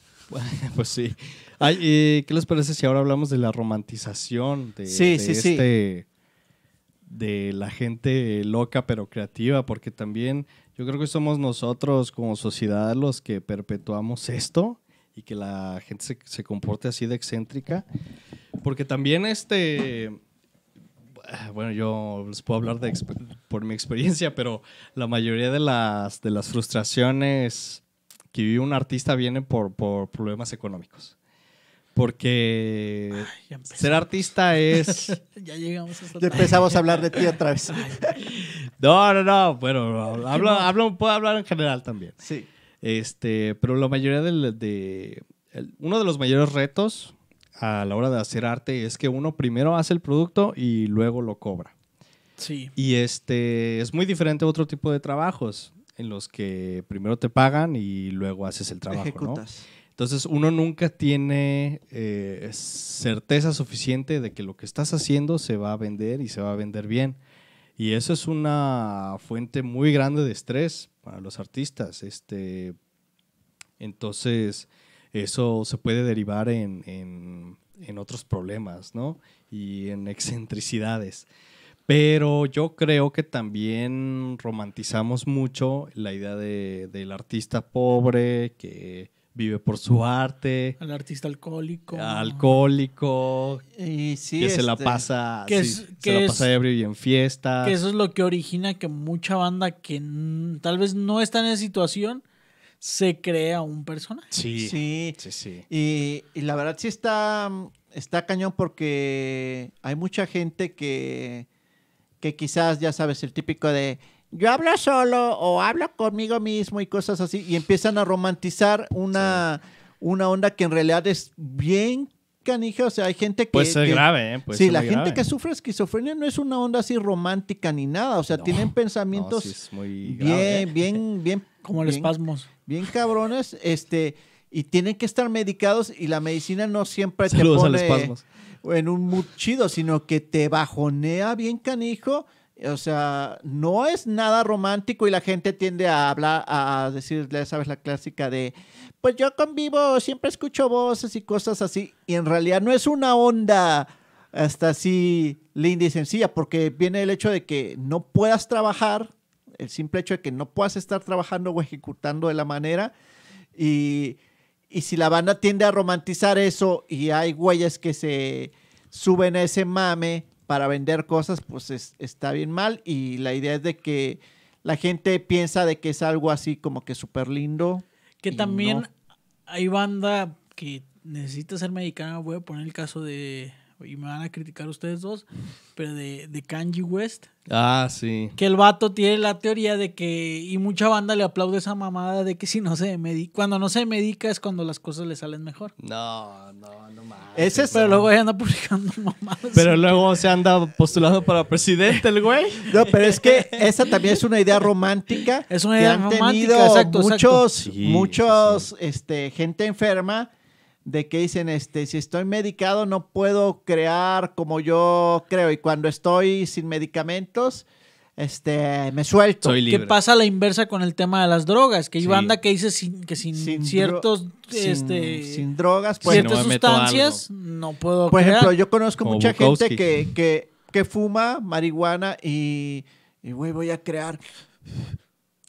Pues sí. Ay, eh, ¿Qué les parece si ahora hablamos de la romantización de, Sí, de sí, sí. este de la gente loca pero creativa? Porque también yo creo que somos nosotros como sociedad los que perpetuamos esto y que la gente se, se comporte así de excéntrica. Porque también este bueno, yo les puedo hablar de por mi experiencia, pero la mayoría de las, de las frustraciones que vive un artista vienen por, por problemas económicos. Porque ser artista es... Ya llegamos a Ya empezamos a hablar de ti otra vez. No, no, no. Bueno, hablo, hablo, puedo hablar en general también. Sí. Este, pero la mayoría del- de, el- uno de los mayores retos a la hora de hacer arte es que uno primero hace el producto y luego lo cobra. Sí. Y este es muy diferente a otro tipo de trabajos en los que primero te pagan y luego haces el trabajo, ¿no? Entonces uno nunca tiene eh, certeza suficiente de que lo que estás haciendo se va a vender y se va a vender bien. Y eso es una fuente muy grande de estrés para los artistas. Este, entonces eso se puede derivar en, en- en otros problemas, ¿no? Y en excentricidades. Pero yo creo que también romantizamos mucho la idea de- del artista pobre que vive por su arte, Al artista alcohólico. alcohólico, Y sí, que se la este, pasa, que sí, se la es- pasa ebrio y en fiestas. Que eso es lo que origina que mucha banda que tal vez no está en esa situación se crea un personaje. Sí, Sí. sí, sí. Y, y la verdad sí está, está cañón porque hay mucha gente que, que quizás, ya sabes, el típico de yo hablo solo o hablo conmigo mismo y cosas así, y empiezan a romantizar una, una onda que en realidad es bien canija, o sea, hay gente que... Puede ser que- grave, ¿eh? Puede sí, ser la muy gente grave. que sufre esquizofrenia no es una onda así romántica ni nada, o sea, No, tienen No, pensamientos sí es muy bien, grave, bien, bien... Como el bien- espasmos. bien cabrones, este, y tienen que estar medicados y la medicina no siempre Saludos te al pone espasmos. En un mood chido, sino que te bajonea bien canijo. O sea, no es nada romántico y la gente tiende a hablar, a decir, ya sabes, la clásica de, pues yo convivo, siempre escucho voces y cosas así. Y en realidad no es una onda hasta así linda y sencilla, porque viene el hecho de que no puedas trabajar, el simple hecho de que no puedas estar trabajando o ejecutando de la manera, y, y si la banda tiende a romantizar eso y hay güeyes que se suben a ese mame para vender cosas, pues es- está bien mal, y la idea es de que la gente piensa de que es algo así como que súper lindo. Que también no. hay banda que necesita ser mexicana. Voy a poner el caso de. Y me van a criticar ustedes dos. Pero de, de Kanye West. Ah, sí. Que el vato tiene la teoría de que. Y mucha banda le aplaude esa mamada de que si no se medica. Cuando no se medica es cuando las cosas le salen mejor. No, no, no. Ese es- Pero luego ahí anda publicando mamadas. Pero luego se anda postulando para presidente el güey. No, pero es que esa también es una idea romántica. Es una que idea han romántica, tenido exacto, muchos, exacto. Sí, muchos, este, gente enferma de que dicen, este, si estoy medicado no puedo crear como yo creo y cuando estoy sin medicamentos, este, me suelto. Soy ¿Qué pasa a la inversa con el tema de las drogas? Que hay Sí. banda que dice sin- que sin, ciertos sin, este, sin drogas, pues, ciertas no sustancias no puedo por crear. ejemplo, yo conozco Como mucha Bukowski. gente que, que, que fuma marihuana y, y güey, voy a crear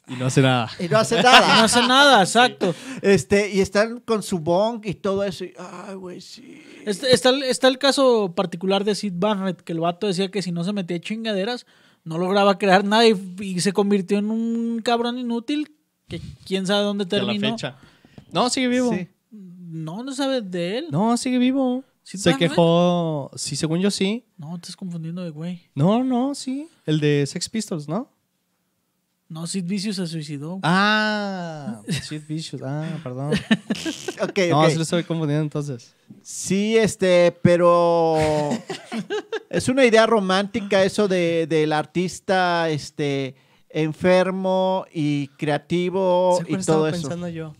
Y no hace nada. y no hace no nada. hace nada, exacto. Este, y están con su bong y todo eso. Y, ay, güey, sí. Este- está, el- está el caso particular de Sid Barrett, que el vato decía que si no se metía chingaderas, no lograba crear nada y, y se convirtió en un cabrón inútil que quién sabe dónde la terminó. fecha. No, sigue vivo. Sí. No, no sabes de él. No, sigue vivo. ¿Sí Se quejó. Sí, según yo sí. No, te estás confundiendo de güey. No, no, sí. El de Sex Pistols, ¿no? No, Sid Vicious se suicidó. Ah, Sid Vicious. Ah, perdón. Ok, No, ok. se lo estoy confundiendo entonces. Sí, este, pero es una idea romántica eso de, del artista, este, enfermo y creativo ¿Sabes y todo estaba eso. pensando yo?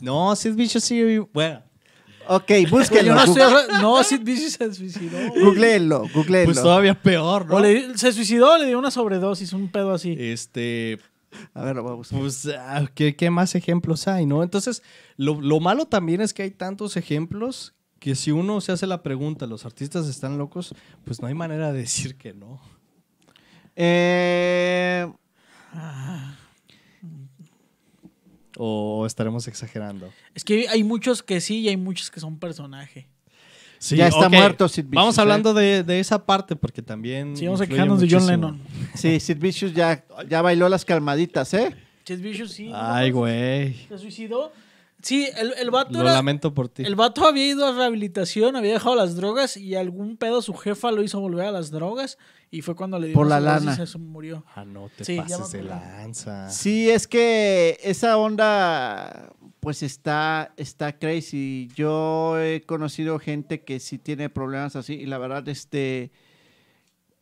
No, Sid Vicious sigue vivo. Bueno, Ok, Yo búsquenlo. no, estoy no, Sid Vicious se suicidó. Googleenlo, googleenlo. pues todavía peor, ¿no? O le- se suicidó, le dio una sobredosis, un pedo así. Este, A ver, lo voy a buscar. pues, ah, ¿qué, qué más ejemplos hay, no? Entonces, lo, lo malo también es que hay tantos ejemplos que si uno se hace la pregunta, ¿los artistas están locos? Pues no hay manera de decir que no. Eh, O estaremos exagerando. Es que hay muchos que sí y hay muchos que son personaje. Sí, Ya está muerto Sid Vicious, Vamos ¿eh? hablando de, de esa parte porque también. Sí, vamos a quejarnos de John. Lennon. sí, Sid Vicious ya, ya bailó las calmaditas, ¿eh? Sid Vicious sí. Ay, güey. Se suicidó. Sí, el, el vato Lo era- lamento por ti. El vato había ido a rehabilitación, había dejado las drogas y algún pedo su jefa lo hizo volver a las drogas y fue cuando le dio Por la lana. y se murió. Ah, no te Sí, pases de lanza. Sí, es que esa onda, pues está, está crazy. Yo he conocido gente que sí tiene problemas así y la verdad, este,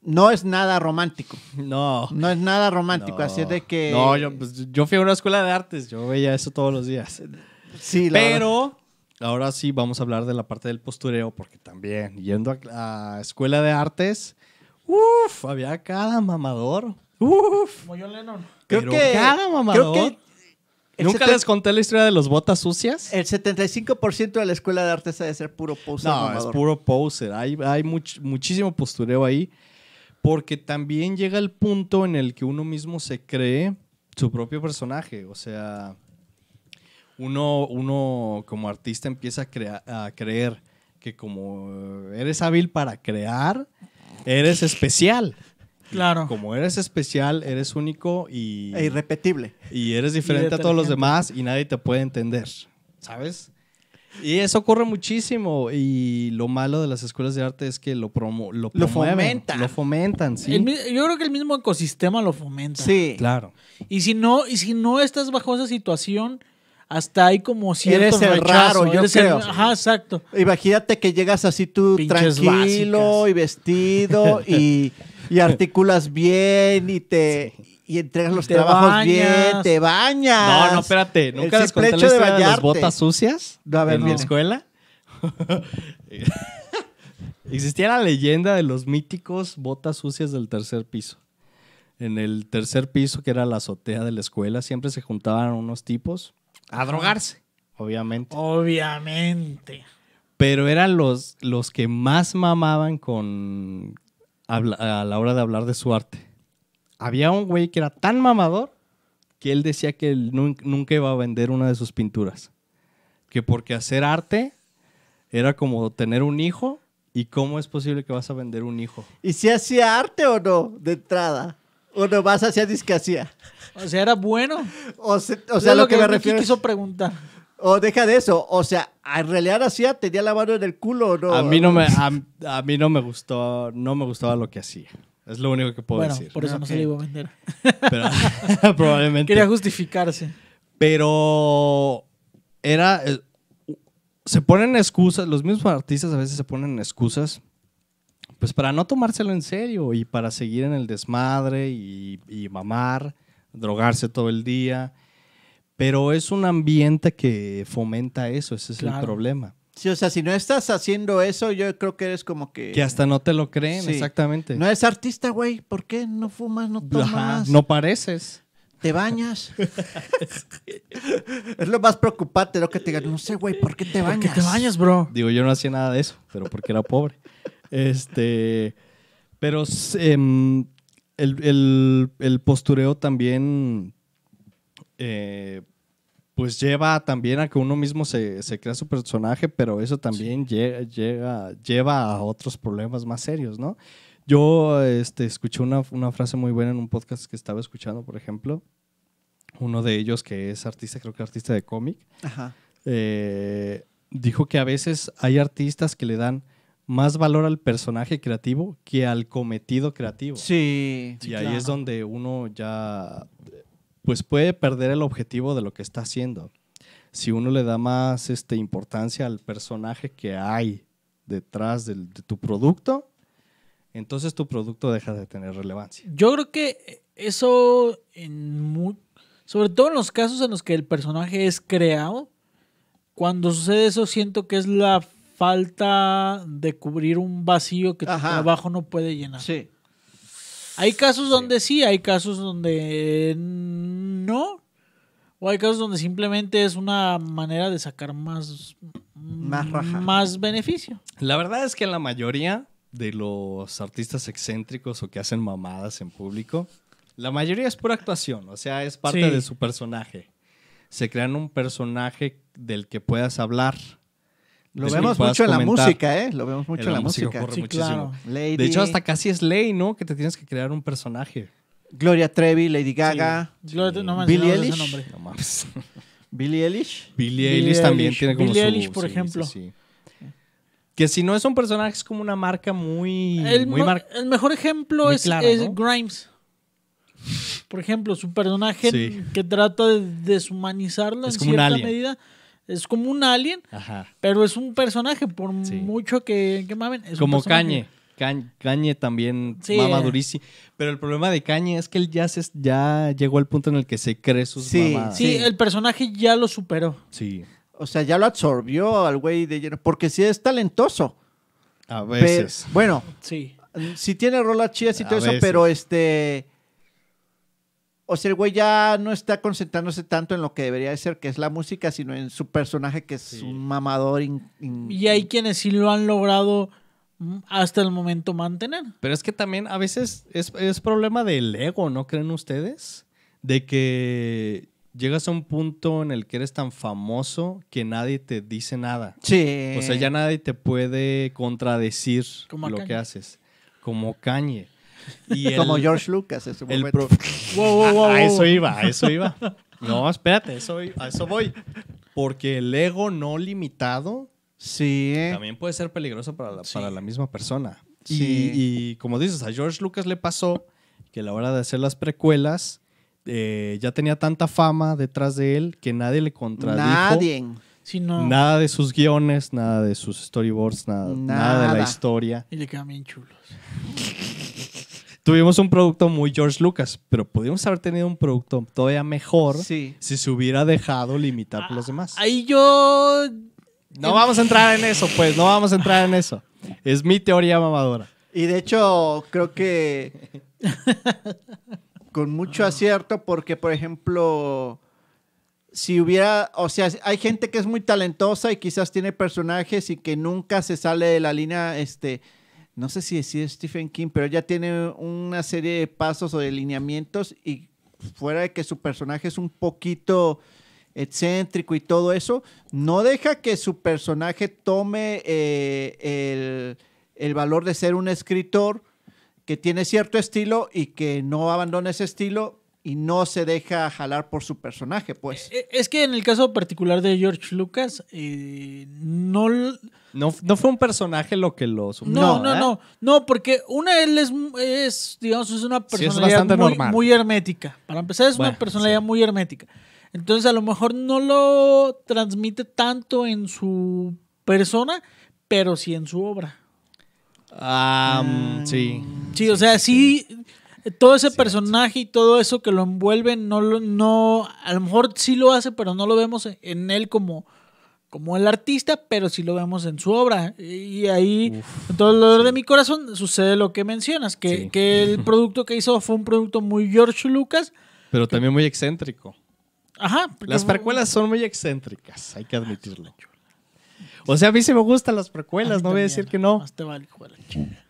no es nada romántico. No. No es nada romántico, no. así es de que... No, yo, pues, yo fui a una escuela de artes. Yo veía eso todos los días. Sí, la verdad. Pero ahora sí vamos a hablar de la parte del postureo, porque también yendo a, a escuela de artes, uff, había cada mamador. Uff. Como John Lennon. creo pero que, cada creo mamador. que el, ¿Nunca les conté la historia de los botas sucias? el 75% de la escuela de artes ha de ser puro poser No, es mamador. puro poser. Hay, hay much- muchísimo postureo ahí. Porque también llega el punto en el que uno mismo se cree su propio personaje. O sea, uno, uno como artista empieza a, crea- a creer que como eres hábil para crear, eres especial. Claro. Como eres especial, eres único y, E irrepetible. y eres diferente a todos los demás y nadie te puede entender, ¿sabes? Y eso ocurre muchísimo y lo malo de las escuelas de arte es que lo, promo, lo, Lo fomentan. Lo fomentan, sí. El yo creo que el mismo ecosistema lo fomenta. Sí. Claro. Y si no, y si no estás bajo esa situación, hasta hay como cierto Eres el rechazo, raro, yo eres el- creo. Ajá, exacto. Imagínate que llegas así tú Pinches tranquilo básicas. y vestido y, y articulas bien y te y entregas los Te trabajos bañas. bien, te bañas. No, no, espérate. ¿Nunca les conté la de de, las botas sucias No, a ver, en mi no. escuela? Existía la leyenda de los míticos botas sucias del tercer piso. En el tercer piso, que era la azotea de la escuela, siempre se juntaban unos tipos a drogarse, obviamente. Obviamente. Pero eran los, los que más mamaban con habla- a la hora de hablar de su arte. Había un güey que era tan mamador que él decía que él nun- nunca iba a vender una de sus pinturas. Que porque hacer arte era como tener un hijo y cómo es posible que vas a vender un hijo. ¿Y si hacía arte o no, de entrada? ¿O nomás hacía discasía? O sea, era bueno. O, se- o O sea, lo que me refiero quiso preguntar. O deja de eso. O sea, ¿en realidad hacía? ¿Tenía la mano en el culo o no? A mí no me, a, a mí no me gustó, no me gustaba lo que hacía. Es lo único que puedo bueno, decir. por eso no Ok. se le iba a vender. Pero, probablemente. Quería justificarse. Pero era. eh, Se ponen excusas, los mismos artistas a veces se ponen excusas, pues para no tomárselo en serio y para seguir en el desmadre y, y mamar, drogarse todo el día. Pero es un ambiente que fomenta eso, ese es el problema. Sí, o sea, si no estás haciendo eso, yo creo que eres como que... Que hasta no te lo creen, Sí. exactamente. No eres artista, güey. ¿Por qué no fumas, no tomas? Ajá, no pareces. ¿Te bañas? es lo más preocupante, ¿no? Que te digan, no sé, güey, ¿por qué te ¿Por bañas? qué te bañas, bro? Digo, yo no hacía nada de eso, pero porque era pobre. Este, pero em, el, el- el postureo también, eh, pues lleva también a que uno mismo se, se crea su personaje, pero eso también llega, llega- lleva a otros problemas más serios, ¿no? Yo este, escuché una, una frase muy buena en un podcast que estaba escuchando, por ejemplo. Uno de ellos que es artista, creo que artista de cómic, eh, dijo que a veces hay artistas que le dan más valor al personaje creativo que al cometido creativo. Sí. y ahí claro. es donde uno ya pues puede perder el objetivo de lo que está haciendo. Si uno le da más este, importancia al personaje que hay detrás del- de tu producto, entonces tu producto deja de tener relevancia. Yo creo que eso, en mu- sobre todo en los casos en los que el personaje es creado, cuando sucede eso siento que es la falta de cubrir un vacío que tu Ajá. trabajo no puede llenar. Sí. Hay casos donde sí, hay casos donde no, o hay casos donde simplemente es una manera de sacar más, Más raja. más beneficio. La verdad es que la mayoría de los artistas excéntricos o que hacen mamadas en público, la mayoría es pura actuación, o sea, es parte Sí. de su personaje. Se crean un personaje del que puedas hablar. Lo vemos mucho en la música, ¿eh? Lo vemos mucho en la, música. Sí, muchísimo. claro. Lady, De hecho, hasta casi es ley, ¿no? Que te tienes que crear un personaje. Gloria Trevi, Lady Gaga, Sí. Lo- no Billie mencionabas ese Eilish. nombre. No mames. Billie Eilish. Billie Eilish también Eilish. tiene como Billie su... Eilish, por sí, ejemplo. sí, sí. Que si no es un personaje, es como una marca muy... El, muy mar- el mejor ejemplo muy es, clara, es ¿no? Grimes. Por ejemplo, su personaje Sí. que trata de deshumanizarlo Es en como un cierta alien. medida. Es como un alien, Ajá. pero es un personaje, por Sí. mucho que, que mamen. es Como. Cañe. Cañ- Cañe también Sí, mama durísimo. Pero el problema de Cañe es que él ya, se, ya llegó al punto en el que se cree sus Sí, mamadas. Sí, Sí. el personaje ya lo superó. Sí. O sea, ya lo absorbió al güey de lleno. Porque sí es talentoso. A Pe- veces. bueno, Sí. sí tiene rolas chidas y A todo eso, veces. pero este. O sea, el güey ya no está concentrándose tanto en lo que debería de ser, que es la música, sino en su personaje, que es Sí. un mamador. in- in- Y hay quienes sí lo han logrado mm, hasta el momento mantener. Pero es que también a veces es, es problema del ego, ¿no creen ustedes? De que llegas a un punto en el que eres tan famoso que nadie te dice nada. Sí. O sea, ya nadie te puede contradecir Como lo Kanye. que haces. Como Cañe. Y el- Como George Lucas en su el momento. pro- Wow, wow, wow, a, a eso iba, a eso iba. No, espérate, eso, a eso voy. Porque el ego no limitado Sí. también puede ser peligroso para la, Sí. para la misma persona. Y- Sí. Y, como dices, a George Lucas le pasó que a la hora de hacer las precuelas eh, ya tenía tanta fama detrás de él que nadie le contradijo. Nadie. Sí, no. Nada de sus guiones, nada de sus storyboards, nada, nada de la Nada. historia. Y le quedan bien chulos. Tuvimos un producto muy George Lucas, pero pudimos haber tenido un producto todavía mejor Sí. si se hubiera dejado limitar por los demás. Ahí yo. No vamos a entrar en eso, pues, no vamos a entrar en eso. Es mi teoría mamadora. Y de hecho, creo que con mucho acierto, porque, por ejemplo, si hubiera, o sea, hay gente que es muy talentosa y quizás tiene personajes y que nunca se sale de la línea, este, no sé si es Stephen King, pero ya tiene una serie de pasos o de lineamientos y fuera de que su personaje es un poquito excéntrico y todo eso, no deja que su personaje tome eh, el, el valor de ser un escritor que tiene cierto estilo y que no abandona ese estilo y no se deja jalar por su personaje, pues. Eh, Es que en el caso particular de George Lucas, eh, no, No, no fue un personaje lo que lo sumió, no, no, no, no, porque una él es, es digamos, es una Sí, es personalidad muy, hermética. Para empezar, es una personalidad muy hermética. Entonces, a lo mejor no lo transmite tanto en su persona, pero sí en su obra. Ah, mm, sí. Sí, o sea, sí, todo ese personaje y todo eso que lo envuelve, no lo, no, a lo mejor sí lo hace, pero no lo vemos en él como, como el artista, pero sí lo vemos en su obra. Y ahí, en todo el dolor de mi corazón, sucede lo que mencionas, que, Sí. que el producto que hizo fue un producto muy George Lucas. Pero también muy excéntrico. Ajá. Las precuelas son muy excéntricas, hay que admitirlo. O sea, a mí sí me gustan las precuelas, no voy a decir que no. más te vale, hijo de la chingada.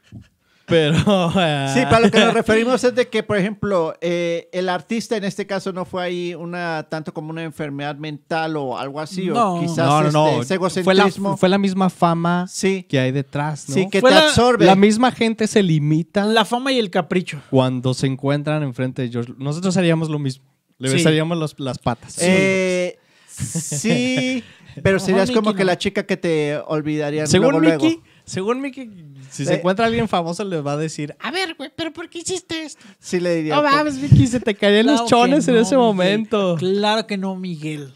Pero. Sí, para lo que nos referimos es de que, por ejemplo, eh, el artista en este caso no fue ahí una tanto como una enfermedad mental o algo así, No. o quizás No, no, no. este, ese Fue la, fue la misma fama Sí, que hay detrás, ¿no? sí, que Fue te absorbe. La misma gente se limita La fama y el capricho. cuando se encuentran enfrente de George. Nosotros haríamos lo mismo. Le Sí. besaríamos los- las patas. Eh, sí, pero serías como que no. la chica que te olvidarían según luego, Mickey, luego. según Mickey, si se encuentra alguien famoso, le va a decir: A ver, güey, pero ¿por qué hiciste esto? Sí le diría. No mames, Mickey, se te caían Claro los chones en no, ese Miguel. momento. Claro que no, Miguel.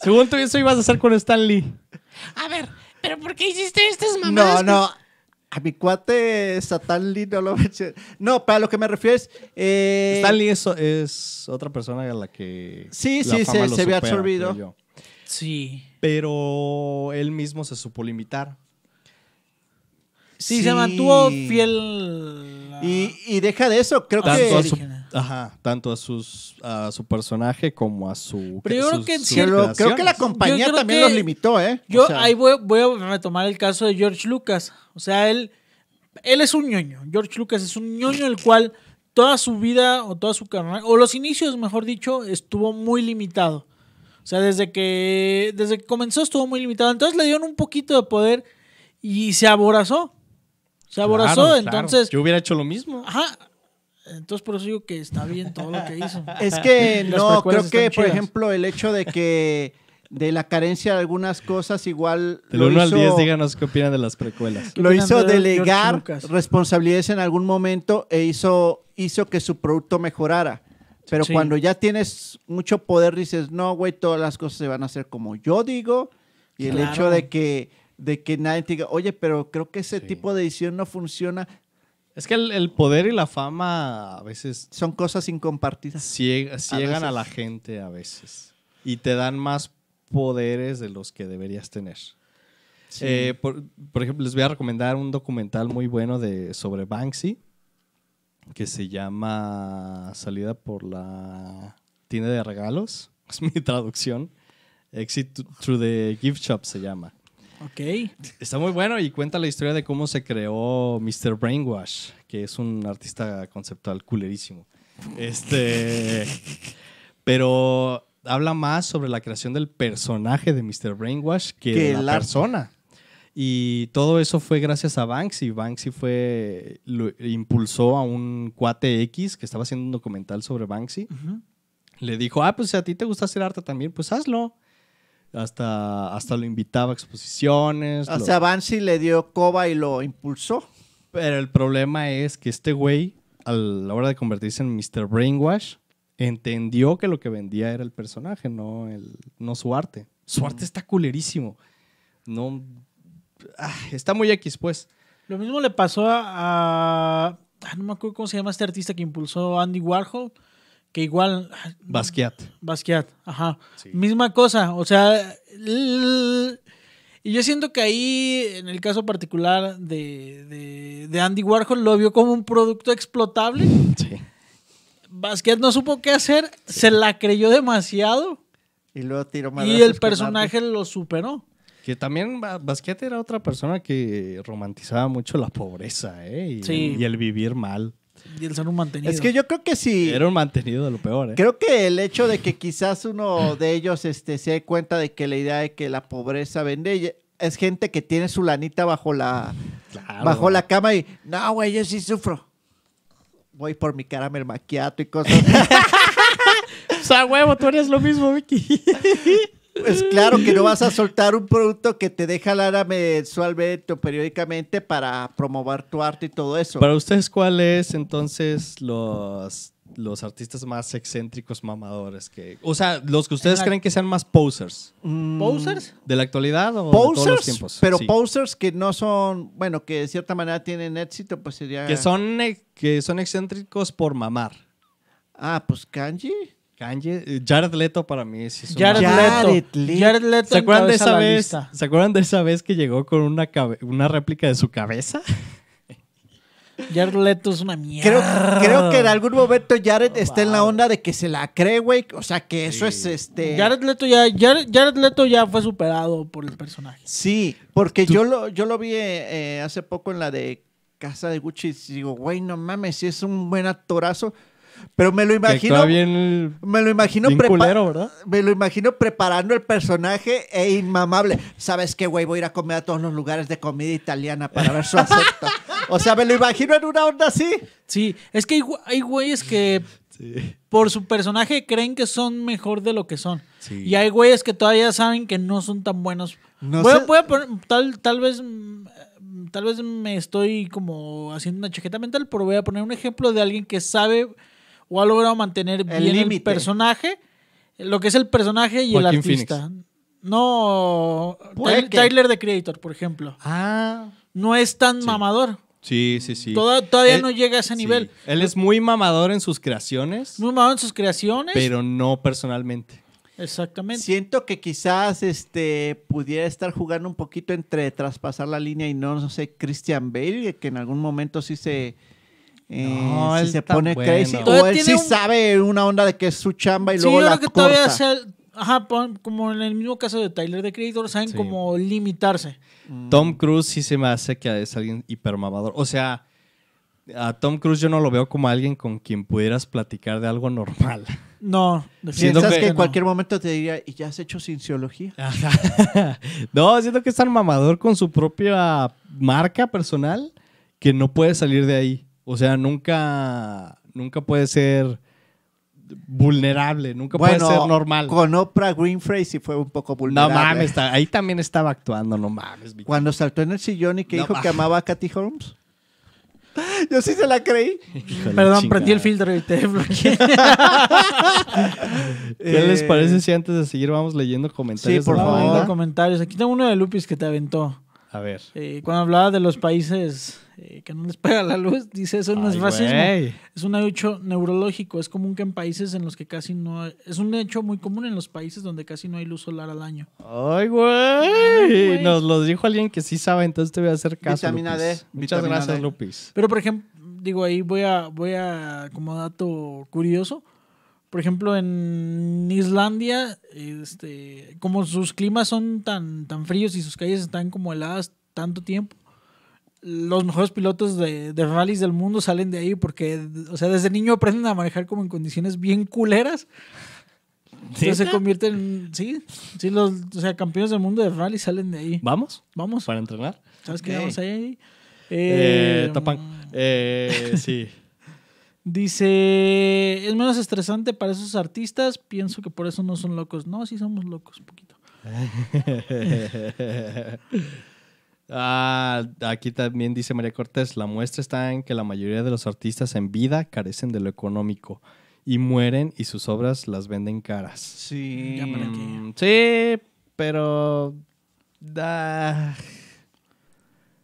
Según tú, eso ibas a hacer con Stan Lee. A ver, pero ¿por qué hiciste estas No, mamadas? no. A mi cuate Satan Lee no lo. No, para lo que me refiero es. eh, Stan Lee es, es otra persona a la que. Sí, la sí, fama se- lo se supera, absorbido. Sí. Pero él mismo se supo limitar. Sí, Sí. se mantuvo fiel. a- Y, y deja de eso, creo Tanto que. a, su, ajá, tanto a, sus, a su personaje como a su. Pero yo creo sus- que en cierto- Pero creo que la compañía también que- los limitó, ¿eh? Yo O sea, ahí voy, voy a retomar el caso de George Lucas. O sea, él, él es un ñoño. George Lucas es un ñoño el cual toda su vida o toda su carrera, o los inicios, mejor dicho, estuvo muy limitado. O sea, desde que, desde que comenzó estuvo muy limitado. Entonces le dieron un poquito de poder y se aborazó. Se aborazó, Claro, claro. entonces... Yo hubiera hecho lo mismo. Ajá. Entonces por eso digo que está bien todo lo que hizo. Es que no, creo que, por ejemplo, el hecho de que de la carencia de algunas cosas igual Del lo 1 al hizo- 10, díganos qué opinan de las precuelas. ¿Qué lo hizo de delegar responsabilidades en algún momento e hizo, hizo que su producto mejorara. Pero Sí. cuando ya tienes mucho poder, dices, no, güey, todas las cosas se van a hacer como yo digo. Y el Claro. hecho de que, de que nadie te diga, oye, pero creo que ese Sí. tipo de edición no funciona, Es que el, el poder y la fama a veces son cosas incompartidas. ciega- ciegan a, veces. la gente a veces. Y te dan más poderes de los que deberías tener. Eh, por, por ejemplo, les voy a recomendar un documental muy bueno de, sobre Banksy que se llama Salida por la tienda de regalos. Es mi traducción. Exit Through the Gift Shop se llama. Ok. Está muy bueno y cuenta la historia de cómo se creó Mr. Brainwash, que es un artista conceptual culerísimo. Este, pero habla más sobre la creación del personaje de Mr. Brainwash que, Que de el la persona. Y todo eso fue gracias a Banksy. Banksy fue lo impulsó a un cuate X que estaba haciendo un documental sobre Banksy. Le dijo, ah, pues si a ti te gusta hacer arte también, pues hazlo. Hasta, hasta lo invitaba a exposiciones. O lo- sea, Bansi le dio coba y lo impulsó. pero el problema es que este güey, a la hora de convertirse en Mr. Brainwash, entendió que lo que vendía era el personaje, no, el, no su arte. Su arte está culerísimo. No. ah, está muy X, pues. Lo mismo le pasó a, a- ah, No me acuerdo cómo se llama este artista que impulsó Andy Warhol. Que igual. Basquiat. Basquiat, ajá. Sí. Misma cosa, o sea. Y yo siento que ahí, en el caso particular de, de- de Andy Warhol, lo vio como un producto explotable. Sí. Basquiat no supo qué hacer, se la creyó demasiado Y luego tiró Y el personaje lo superó. Que también Ba- Basquiat era otra persona que romantizaba mucho la pobreza, ¿eh? Y, Sí. y el vivir mal. Y el ser un mantenido. Es que yo creo que sí. Era un mantenido de lo peor, ¿eh? Creo que el hecho de que quizás uno de ellos este, se dé cuenta de que la idea de que la pobreza vende es gente que tiene su lanita bajo la, Claro. bajo la cama y no, güey, yo sí sufro. Voy por mi caramel macchiato y cosas. O sea, huevo, tú harías lo mismo, Vicky. pues claro que no vas a soltar un producto que te deja lana mensualmente o periódicamente para promover tu arte y todo eso. Para ustedes, ¿cuál es entonces los, los artistas más excéntricos mamadores? que O sea, los que ustedes la- creen que sean más posers. Mm, ¿Posers? ¿De la actualidad o de todos los Posers, tiempos? pero Sí. posers que no son, bueno, que de cierta manera tienen éxito, pues sería... Que son, eh, que son excéntricos por mamar. Ah, pues Kanji. Kanye, eh, Jared Leto para mí sí es un Jared. Jared Leto. Jared Leto ¿Se acuerdan de esa vez? lista. ¿Se acuerdan de esa vez que llegó con una, cabe- una réplica de su cabeza? Jared Leto es una mierda. Creo, creo que en algún momento Jared está en la onda de que se la cree, güey. O sea, que eso es este... Jared Leto ya, Jared, Jared Leto ya fue superado por el personaje. Sí, porque yo lo, yo lo vi eh, hace poco en la de Casa de Gucci y digo, güey, no mames, sí es un buen actorazo. Pero me lo imagino... bien, Me lo imagino bien prepa- culero, ¿verdad? Me lo imagino preparando el personaje e inmamable. ¿Sabes qué, güey? Voy a ir a comer a todos los lugares de comida italiana para ver su acepto. o sea, me lo imagino en una onda así. Sí, es que hay, güeyes que Sí. por su personaje creen que son mejor de lo que son. Sí. Y hay güeyes que todavía saben que no son tan buenos. No voy, a- sé- voy a poner- tal, tal vez mm, tal vez me estoy como haciendo una chaqueta mental, pero voy a poner un ejemplo de alguien que sabe o ha logrado mantener bien el personaje, lo que es el personaje y Joaquín el artista. No, Tyler, Tyler, the Creator, por ejemplo. Ah. No es tan Sí. mamador. Sí, sí, sí. Toda- todavía Él- no llega a ese sí. nivel. Él es muy mamador en sus creaciones, Muy mamador en sus creaciones. pero no personalmente. Exactamente. Siento que quizás este pudiera estar jugando un poquito entre traspasar la línea y no, no sé, Christian Bale, que en algún momento sí se, eh, No, él se pone bueno. crazy. O Todavía él tiene sí un- sabe una onda de que es su chamba y Sí, luego yo la creo que todavía sea, ajá, como en el mismo caso de Tyler the Creator, saben Sí. como limitarse. Tom Cruise sí se me hace que es alguien hipermamador. O sea, a Tom Cruise yo no lo veo como alguien con quien pudieras platicar de algo normal. No, Piensas que- que, en no. cualquier momento te diría, ¿y ya has hecho cienciología? no, siento que es tan mamador con su propia marca personal que no puede salir de ahí. O sea, nunca, nunca puede ser vulnerable, nunca puede ser normal. Con Oprah Winfrey sí fue un poco No vulnerable. mames, está- ahí también estaba actuando, no mames. Cuando saltó en el sillón y que No dijo que amaba a Katy Holmes. Yo sí se la creí. Perdón, chingada. prendí el filtro y te bloqueé. ¿Qué les Eh, parece si antes de seguir vamos leyendo comentarios Sí, por de la Vamos favor. comentarios. Aquí tengo uno de Lupis que te aventó. A ver. Eh, cuando hablaba de los países eh, que no les pega la luz, dice eso no es Ay, racismo. güey. Es un hecho neurológico. Es común que en países en los que casi no hay- Es un hecho muy común en los países donde casi no hay luz solar al año. Ay, güey. güey. Nos lo dijo alguien que sí sabe, entonces te voy a hacer caso. Vitamina Lupis. D, Muchas vitamina gracias, D. Lupis. Pero, por ejemplo, digo, ahí voy a, voy a, como dato curioso, por ejemplo, en Islandia, este, como sus climas son tan, tan fríos y sus calles están como heladas tanto tiempo, los mejores pilotos de, de rallies del mundo salen de ahí porque, o sea, desde niño aprenden a manejar como en condiciones bien culeras. Entonces se convierten en, sí, sí, los, o sea, campeones del mundo de rally salen de ahí. ¿Vamos? Vamos, ¿Para entrenar? ¿sabes qué? Ok. Vamos ahí. Eh, Eh, tapan. Eh, sí. Dice, es menos estresante para esos artistas, pienso que por eso no son locos. No, sí somos locos un poquito. Ah, aquí también dice María Cortés, la muestra está en que la mayoría de los artistas en vida carecen de lo económico y mueren y sus obras las venden caras. Sí. Mm, sí, pero... ah,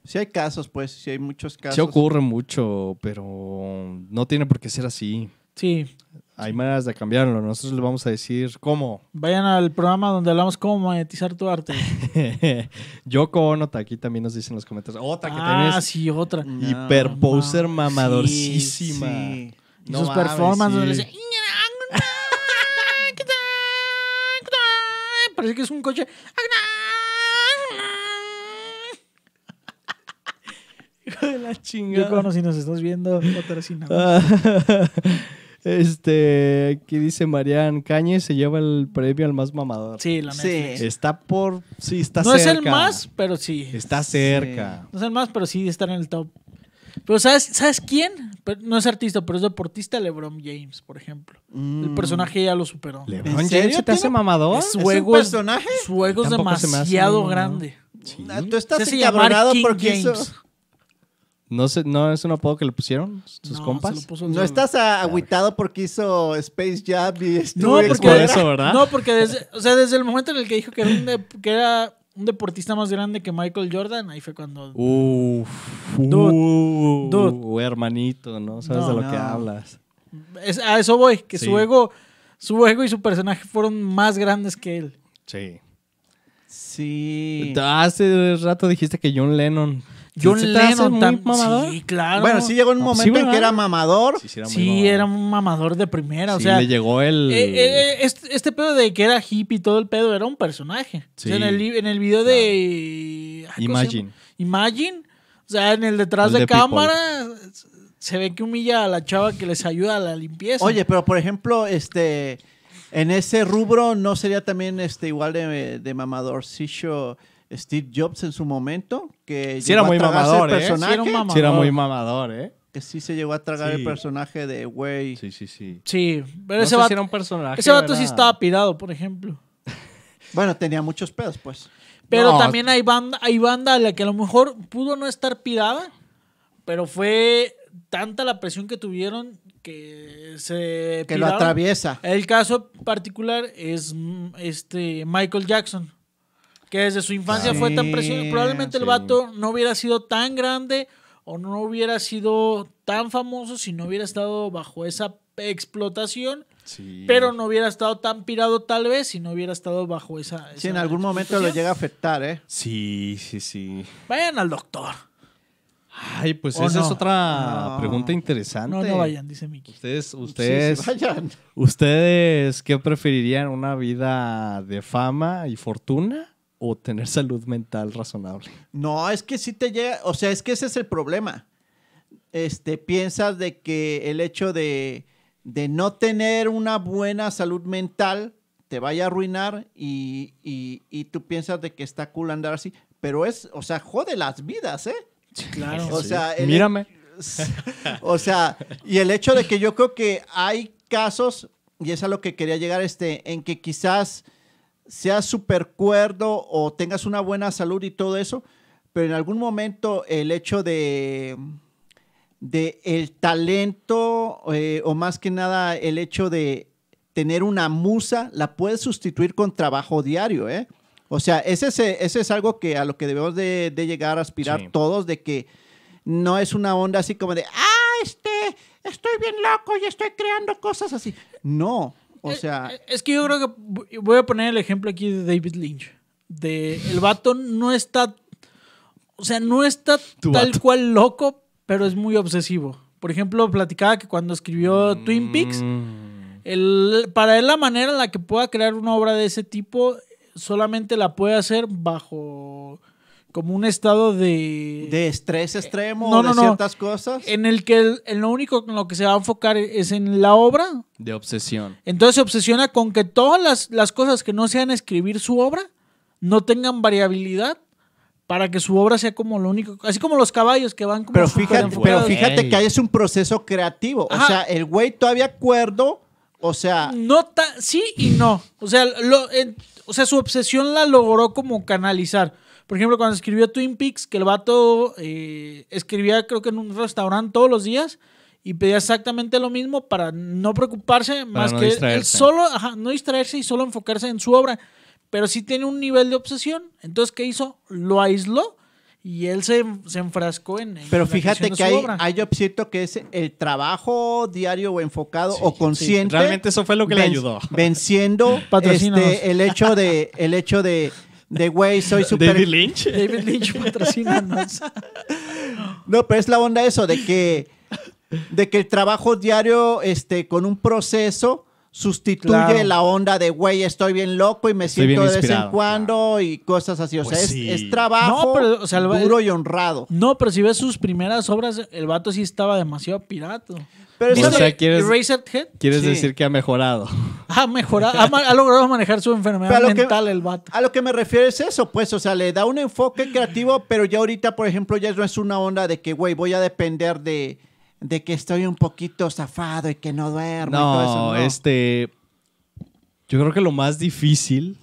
Sí hay casos, pues, sí hay muchos casos. sí ocurre mucho, pero no tiene por qué ser así. Sí, Hay maneras de cambiarlo. Nosotros le vamos a decir cómo. vayan al programa donde hablamos cómo monetizar tu arte. Yoko Ono, aquí también nos dicen en los comentarios. Otra que ah, sí, otra. No, hiper poser no, mamadorcísima. Sí. No sus mames, performances sí. dice, parece que es un coche. Hijo de la Yo chingada. cono, si nos estás viendo, patrocinamos. Ah, este, aquí dice Marian Cañes se lleva el premio al más mamador. Sí, la Sí. Netflix. Está por. Sí, está No cerca. es el más, pero sí. Está cerca. No es el más, pero sí está en el top. Pero ¿sabes, ¿sabes quién? Pero no es artista, pero es deportista, LeBron James, por ejemplo. El Mm. personaje ya lo superó. ¿LeBron ¿En James serio se te hace mamador? Es- un Su ego es- personaje? Su ego es demasiado grande. Sí. Ah, Tú estás encabronado porque hizo- James. ¿No, se- ¿No es un apodo que le pusieron sus No, compas? se lo puso el No estás agüitado porque hizo Space Jam y No, porque, por eso, ¿verdad? no, porque desde, o sea, desde el momento en el que dijo que era, un de- que era un deportista más grande que Michael Jordan, ahí fue cuando... Uf. Dude. uh, Dude. hermanito, ¿no? Sabes No, de lo no. que hablas. Es- a eso voy, que Sí. su ego su ego y su personaje fueron más grandes que él. Sí. Sí. Hace rato dijiste que John Lennon. John ¿Se te hace Lennon muy tam- mamador? Sí, claro. Bueno, sí llegó un Ah, momento sí, en que era mamador. Sí, sí, era, muy Sí, mamador. era un mamador de primera. o Sí, sea, le llegó el. eh, eh, este, este pedo de que era hippie y todo el pedo era un personaje. O sea, Sí. en, el, en el video de. ay, ¿cómo se Imagine. Imagine. O sea, en el detrás El de, cámara se ve que humilla a la chava que les ayuda a la limpieza. Oye, pero por ejemplo, este, en ese rubro no sería también este igual de, de mamadorcillo Steve Jobs en su momento, que Sí era muy mamador, el ¿eh? personaje, Sí era mamador. Sí, era muy mamador, ¿eh? que sí se llegó a tragar Sí. el personaje de güey. Sí, sí, sí. Sí, pero No ese vato, si era un personaje. ese vato sí estaba pirado, por ejemplo. Bueno, tenía muchos pedos, pues. Pero No. también hay banda, hay banda a la que a lo mejor pudo no estar pirada, pero fue tanta la presión que tuvieron que se Que lo piraron. atraviesa. El caso particular es mm, este Michael Jackson, que desde su infancia fue tan presionado. Probablemente el vato no hubiera sido tan grande o no hubiera sido tan famoso si no hubiera estado bajo esa explotación, Sí. pero no hubiera estado tan pirado tal vez si no hubiera estado bajo esa. Sí, en esa algún momento lo llega a afectar, ¿eh? Sí, sí, sí. Vayan al doctor. Ay, pues ¿O esa no? es otra No. pregunta interesante. No, no vayan, dice Miki. Ustedes, Sí, ustedes, sí, vayan. ¿ustedes qué preferirían? ¿Una vida de fama y fortuna o tener salud mental razonable? No, es que sí te llega, o sea, es que ese es el problema. Este, piensas de que el hecho de, de no tener una buena salud mental te vaya a arruinar y, y- y tú piensas de que está cool andar así, pero es, o sea, jode las vidas, ¿eh? Claro. O sea, el- Mírame. o sea, y el hecho de que yo creo que hay casos, y es a lo que quería llegar, este, en que quizás seas súper cuerdo o tengas una buena salud y todo eso, pero en algún momento el hecho de, de el talento, eh, o más que nada el hecho de tener una musa, la puedes sustituir con trabajo diario, ¿eh? O sea, ese es, ese es algo que a lo que debemos de, de llegar a aspirar Sí. todos, de que no es una onda así como de, ah, este, estoy bien loco y estoy creando cosas así. No, o Eh, sea, eh, Es que yo creo que voy- a poner el ejemplo aquí de David Lynch. De el vato no está. O sea, no está tal vato. cual loco, pero es muy obsesivo. Por ejemplo, platicaba que cuando escribió Twin Peaks, Mm. el- para él la manera en la que pueda crear una obra de ese tipo solamente la puede hacer bajo como un estado de, de estrés extremo No, o de no, no. ciertas cosas. en el que el- en lo único en lo que se va a enfocar es en la obra De obsesión. entonces se obsesiona con que todas las, las cosas que no sean escribir su obra no tengan variabilidad para que su obra sea como lo único. Así como los caballos que van como Pero fíjate, pero fíjate Ey. que ahí es un proceso creativo. O Ajá. sea, el güey todavía cuerdo, o sea, No ta- sí y no. O sea, lo- en- o sea, su obsesión la logró como canalizar. Por ejemplo, cuando escribió Twin Peaks, que el vato eh, escribía creo que en un restaurante todos los días y pedía exactamente lo mismo para no preocuparse más no que él distraerse. solo, ajá, no distraerse y solo enfocarse en su obra. Pero sí tiene un nivel de obsesión. Entonces, ¿qué hizo? Lo aisló y él se, se enfrascó en, en pero la fíjate que su hay, obra. hay yo siento que es el trabajo diario o enfocado o consciente. Realmente eso fue lo que le ven- ayudó. Venciendo este, el hecho de, el hecho de, de güey, soy súper David Lynch. David Lynch patrocínanos. No, pero es la onda eso de que, de que el trabajo diario, este, con un proceso, sustituye Claro. la onda de, güey, estoy bien loco y me Estoy siento de vez en cuando y cosas así. O Pues sea, es- sí. es, trabajo No, pero, o sea, el- duro y honrado. No, pero si ves sus primeras obras, el vato sí estaba demasiado pirata. Pero ¿Viste O sea, ¿quieres- Eraserhead? Quieres Sí. decir que ha mejorado. Ha mejorado, ha, logrado manejar su enfermedad Pero a lo que- mental el vato. A lo que me refiero es eso, pues, o sea, le da un enfoque creativo, pero ya ahorita, por ejemplo, ya no es una onda de que, güey, voy a depender de, de que estoy un poquito zafado y que no duermo. y todo eso, No, no. este. Yo creo que lo más difícil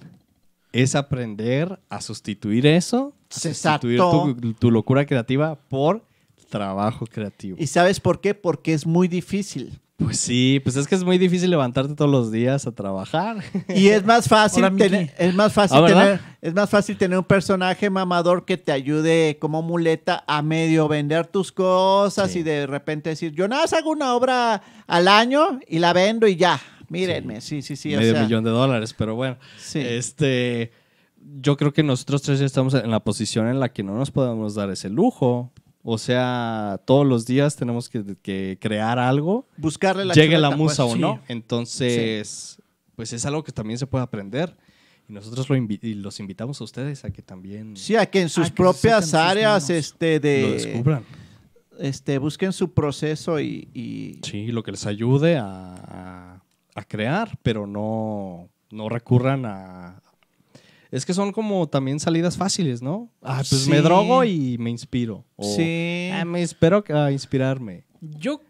es aprender a sustituir eso, a sustituir tu, tu locura creativa por trabajo creativo. ¿Y sabes por qué? Porque es muy difícil. Pues sí, pues es que es muy difícil levantarte todos los días a trabajar. Y es más fácil Hola, tener, es más fácil Ah, tener, es más fácil tener un personaje mamador que te ayude como muleta a medio vender tus cosas Sí. y de repente decir, yo nada más hago una obra al año y la vendo y ya. Mírenme, sí, sí, sí. medio sea, millón de dólares, pero bueno. Sí. Este, yo creo que nosotros tres ya estamos en la posición en la que no nos podemos dar ese lujo. O sea, todos los días tenemos que, que crear algo, Buscarle la llegue la chuleta, musa pues. o Sí. no. Entonces, pues es algo que también se puede aprender. Y nosotros lo invi- y los invitamos a ustedes a que también Sí, a que en sus Ah, que propias sus áreas este, lo de, descubran. este, busquen su proceso y, y- Sí, lo que les ayude a, a- a crear, pero no, no recurran a... Es que son como también salidas fáciles, ¿no? Ah, pues Sí. me drogo y me inspiro. O, Sí. "Ah, me espero a inspirarme. Yo,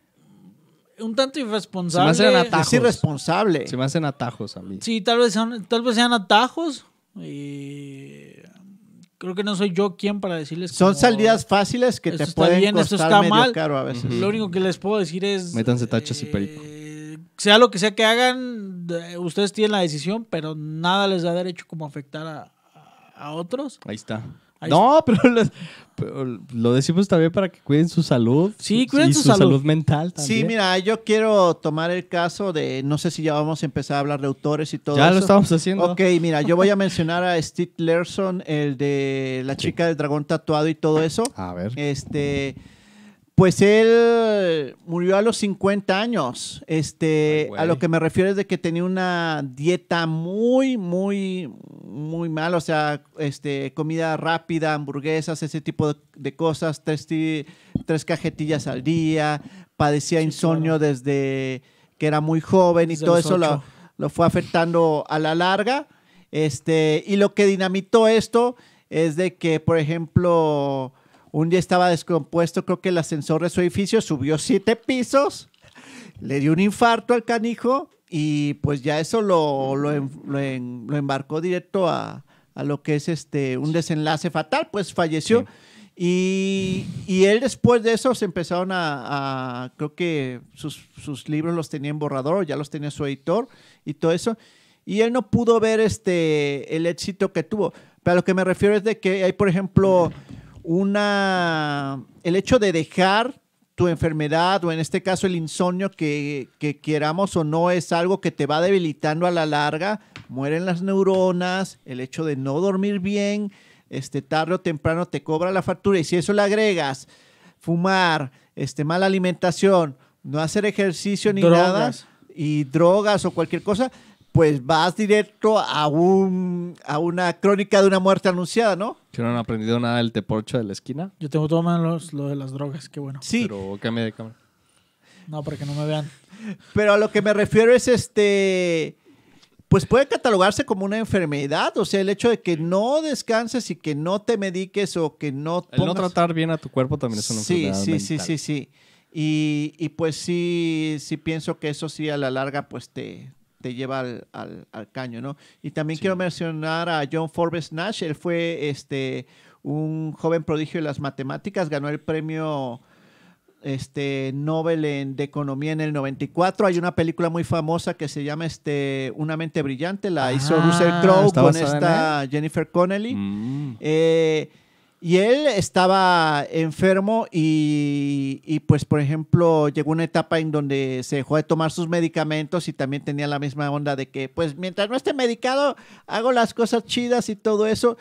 un tanto Se me irresponsable. hacen atajos. es irresponsable. Se me hacen atajos a mí. Sí, tal vez, sean, tal vez sean atajos. y creo que no soy yo quien para decirles Son como- salidas fáciles que te está pueden bien, costar está medio mal. caro a veces. Lo único que les puedo decir es... Métanse tachas y perico. Sea lo que sea que hagan, de- ustedes tienen la decisión, pero nada les da derecho como afectar a, a- otros. Ahí está. Ahí no, pero, les- pero lo decimos también para que cuiden su salud. Sí, cuiden y su su salud. salud mental también. Sí, mira, yo quiero tomar el caso de, no sé si ya vamos a empezar a hablar de autores y todo Ya eso. lo estamos haciendo. Ok, mira, yo voy a mencionar a Steve Larson, el de la chica del dragón tatuado y todo eso. A ver. Este, pues él murió a los 50 años. Este, Ay, a lo que me refiero es de que tenía una dieta muy, muy, muy mal. O sea, este, comida rápida, hamburguesas, ese tipo de, de cosas, tres, tres cajetillas al día. Padecía insomnio desde que era muy joven y todo eso lo, lo fue afectando a la larga. Este, y lo que dinamitó esto es de que, por ejemplo, un día estaba descompuesto, creo que el ascensor de su edificio subió siete pisos, le dio un infarto al canijo y pues ya eso lo, lo, en- lo en- lo embarcó directo a, a lo que es este un desenlace fatal, pues falleció. Y, y él después de eso se empezaron a, a- creo que sus, sus libros los tenía en borrador, ya los tenía su editor y todo eso. Y él no pudo ver este, el éxito que tuvo. Pero a lo que me refiero es de que hay, por ejemplo, una, el hecho de dejar tu enfermedad o en este caso el insomnio que, que queramos o no es algo que te va debilitando a la larga, mueren las neuronas, el hecho de no dormir bien, este tarde o temprano te cobra la factura y si eso le agregas fumar, este mala alimentación, no hacer ejercicio ni Drogas. nada y drogas o cualquier cosa, pues vas directo a un a una crónica de una muerte anunciada, ¿no? Que no han aprendido nada del teporcho de la esquina. Yo tengo todo menos lo de las drogas, qué bueno. Sí, Pero cambia de cámara. No, para que no me vean. Pero a lo que me refiero es este. Pues puede catalogarse como una enfermedad. O sea, el hecho de que no descanses y que no te mediques o que no. El no pongas- tratar bien a tu cuerpo también es una Sí, enfermedad sí, sí, mental. sí, sí. Y, y pues sí, sí pienso que eso sí a la larga pues te, te lleva al, al- al caño, ¿no? Y también Sí. quiero mencionar a John Forbes Nash. Él fue este un joven prodigio de las matemáticas, ganó el premio este Nobel en- de Economía en el 94. Hay una película muy famosa que se llama este Una mente brillante, la hizo Ah, Russell Crowe ¿está con esta Jennifer Connelly. Mm. Eh, y él estaba enfermo y, y, pues, por ejemplo, llegó una etapa en donde se dejó de tomar sus medicamentos y también tenía la misma onda de que, pues, mientras no esté medicado, hago las cosas chidas y todo eso.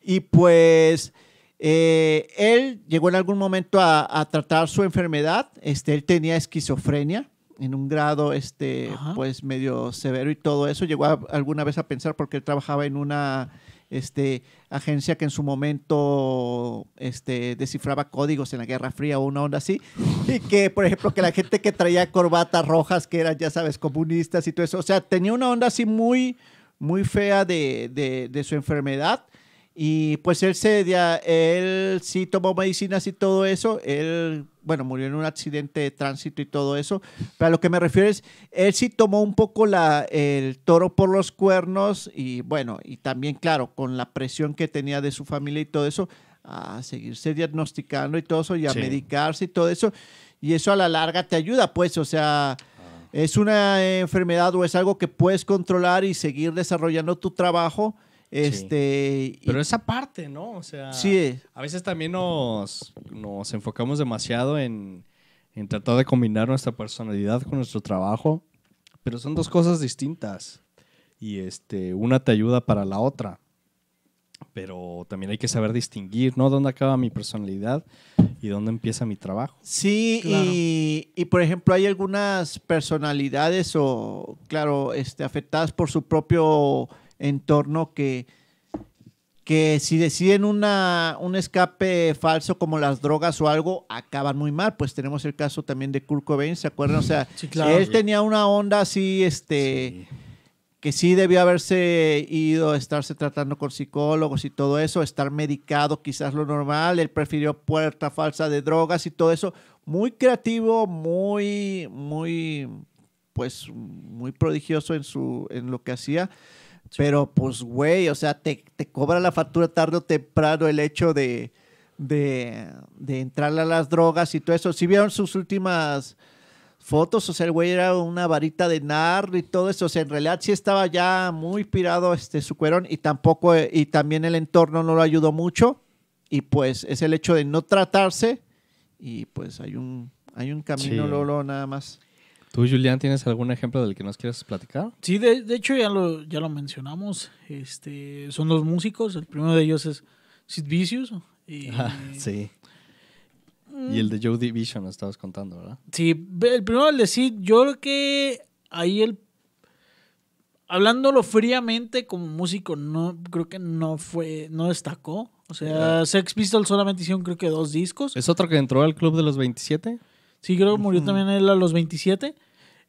Y pues, eh, él llegó en algún momento a, a tratar su enfermedad. Este, él tenía esquizofrenia. en un grado este, Ajá. pues medio severo y todo eso. Llegó a- alguna vez a pensar porque él trabajaba en una este, agencia que en su momento este, descifraba códigos en la Guerra Fría o una onda así. Y que, por ejemplo, que la gente que traía corbatas rojas, que eran, ya sabes, comunistas y todo eso. O sea, tenía una onda así muy, muy fea de, de- de su enfermedad. Y pues él se, él sí tomó medicinas y todo eso. Él, bueno, murió en un accidente de tránsito y todo eso. Pero a lo que me refiero es, él sí tomó un poco la, el toro por los cuernos y bueno, y también, claro, con la presión que tenía de su familia y todo eso, a seguirse diagnosticando y todo eso y a Sí. medicarse y todo eso. Y eso a la larga te ayuda, pues, o sea, es una enfermedad o es algo que puedes controlar y seguir desarrollando tu trabajo. Este, Pero esa parte, ¿no? O sea, Sí. a veces también nos, nos enfocamos demasiado en, en tratar de combinar nuestra personalidad con nuestro trabajo, pero son dos cosas distintas y este, una te ayuda para la otra. Pero también hay que saber distinguir, ¿no? ¿Dónde acaba mi personalidad y dónde empieza mi trabajo? Sí, Claro. y, y, por ejemplo hay algunas personalidades o, claro, este, afectadas por su propio entorno que, que si deciden una, un escape falso como las drogas o algo, acaban muy mal. Pues tenemos el caso también de Kurt Cobain, ¿se acuerdan? O sea, Sí, claro. él tenía una onda así, este Sí. que sí debió haberse ido, estarse tratando con psicólogos y todo eso, estar medicado, quizás lo normal. Él prefirió puerta falsa de drogas y todo eso. Muy creativo, muy, muy, pues, muy prodigioso en su, en lo que hacía. Pero, pues, güey, o sea, te, te cobra la factura tarde o temprano el hecho de, de, de entrarle a las drogas y todo eso. Si vieron sus últimas fotos, o sea, el güey era una varita de nar y todo eso, o sea, en realidad sí estaba ya muy pirado este su cuerón y tampoco, eh, y también el entorno no lo ayudó mucho y pues es el hecho de no tratarse y pues hay un, hay un camino Sí. Lolo nada más. ¿Tú, Julián, tienes algún ejemplo del que nos quieras platicar? Sí, de, de hecho ya lo, ya lo mencionamos. Este, son dos músicos. El primero de ellos es Sid Vicious. Y, Ah, sí. Y el de Joe Division nos estabas contando, ¿verdad? Sí, el primero el de Sid, yo creo que ahí el hablándolo fríamente como músico no creo que no fue no destacó. O sea, Sex Pistols solamente hicieron creo que dos discos. ¿Es otro que entró al club de los 27? Sí, creo que murió también él a los 27.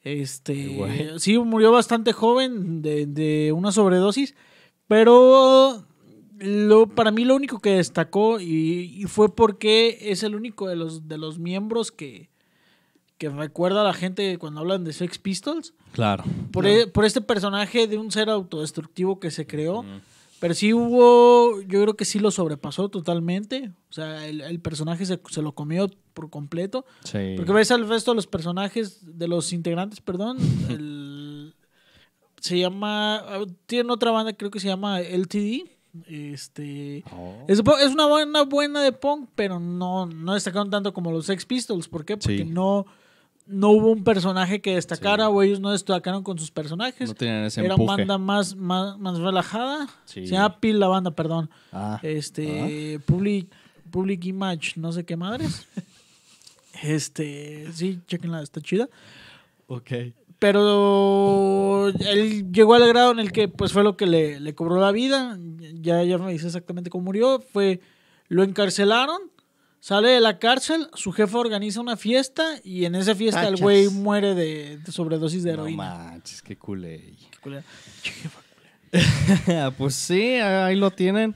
Este, sí, murió bastante joven de, de una sobredosis, pero lo, para mí lo único que destacó y, y fue porque es el único de los, de los miembros que, que recuerda a la gente cuando hablan de Sex Pistols, Claro. por, e- por este personaje de un ser autodestructivo que se creó. Pero sí hubo, yo creo que sí lo sobrepasó totalmente. O sea, el, el personaje se, se lo comió por completo. Sí. Porque ves al resto de los personajes, de los integrantes, perdón, el- se llama, ah, tienen otra banda, creo que se llama LTD. Este, Oh. es, es una buena buena de punk, pero no, no destacaron tanto como los Sex Pistols. ¿Por qué? Porque Sí. no, no hubo un personaje que destacara o ellos no destacaron con sus personajes. No tenían ese Era empuje. banda más, más, más relajada. Sí. Se llama Pil la banda, perdón. Ah. Este, Public, Public Image, no sé qué madres. Este, sí, chequenla, está chida. Ok. Pero él llegó al grado en el que pues fue lo que le, le cobró la vida. Ya, ya me dice exactamente cómo murió. Fue, lo encarcelaron, sale de la cárcel, su jefe organiza una fiesta y en esa fiesta el güey muere de, de sobredosis de No heroína. manches, qué culé. Qué jefa. pues sí, ahí lo tienen.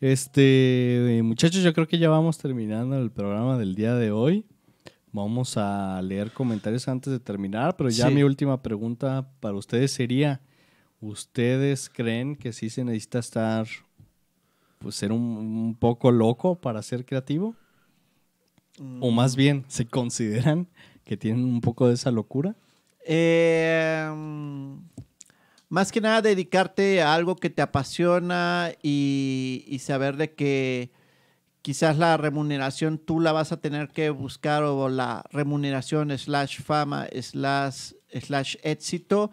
Este, muchachos, yo creo que ya vamos terminando el programa del día de hoy. Vamos a leer comentarios antes de terminar, pero ya Sí. mi última pregunta para ustedes sería, ¿ustedes creen que sí se necesita estar, pues ser un, un poco loco para ser creativo? O más bien, ¿se consideran que tienen un poco de esa locura? Mm, más que nada dedicarte a algo que te apasiona y, y saber de que quizás la remuneración tú la vas a tener que buscar o la remuneración slash fama slash, slash éxito.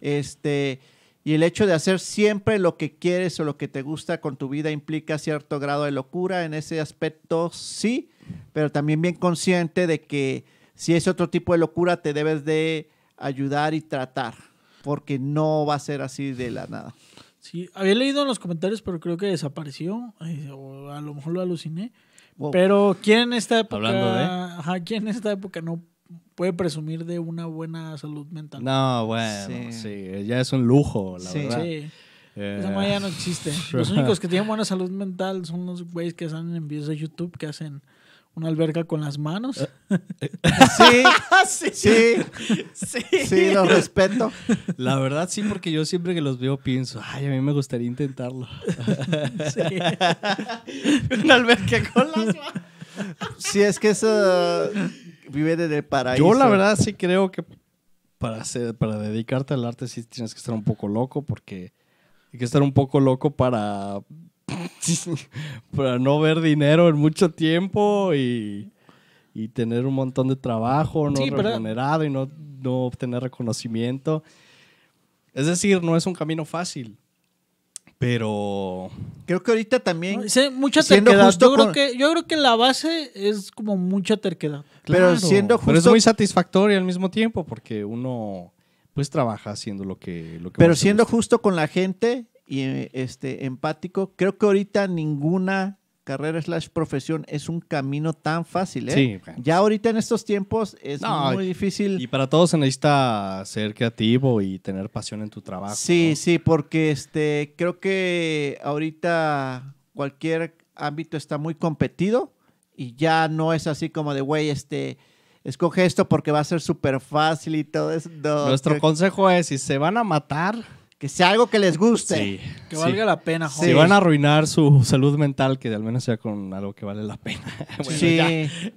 Este, y el hecho de hacer siempre lo que quieres o lo que te gusta con tu vida implica cierto grado de locura. En ese aspecto sí, pero también bien consciente de que si es otro tipo de locura, te debes de ayudar y tratar, porque no va a ser así de la nada. Sí, había leído en los comentarios, pero creo que desapareció. eh, o a lo mejor lo aluciné. Wow. Pero ¿quién en esta época, Hablando de- ajá, ¿quién en esta época no puede presumir de una buena salud mental? No, bueno, Sí. sí. ya es un lujo, la Sí. verdad. Sí, Eh, esa ya no existe. Los únicos que tienen buena salud mental son los güeyes que salen en videos de YouTube que hacen una alberca con las manos. Sí, sí, sí, sí, lo respeto. La verdad sí, porque yo siempre que los veo pienso, ay, a mí me gustaría intentarlo. Sí. Una alberca con las manos. Si es que eso vive el paraíso. Yo la verdad sí creo que para, hacer, para dedicarte al arte sí tienes que estar un poco loco porque hay que estar un poco loco para, para no ver dinero en mucho tiempo y, y tener un montón de trabajo no Sí, pero- remunerado y no, no obtener reconocimiento. Es decir, no es un camino fácil, pero Creo que ahorita también, No, sí, mucha terquedad. justo Yo creo, con- que, yo creo que la base es como mucha terquedad. pero siendo pero es justo, muy satisfactorio al mismo tiempo porque uno pues trabaja haciendo lo que, lo que pero siendo justo con la gente y este empático, creo que ahorita ninguna carrera slash profesión es un camino tan fácil, ¿eh? Sí, bueno. Ya ahorita en estos tiempos es No, muy difícil. Y para todos se necesita ser creativo y tener pasión en tu trabajo. Sí, ¿no? sí, porque este creo que ahorita cualquier ámbito está muy competido y ya no es así como de, güey, este, escoge esto porque va a ser súper fácil y todo eso. No, Nuestro consejo es, si se van a matar, que sea algo que les guste. sí, Que sí. valga la pena, Si joder. van a arruinar su salud mental, que al menos sea con algo que vale la pena. Bueno, sí. ya,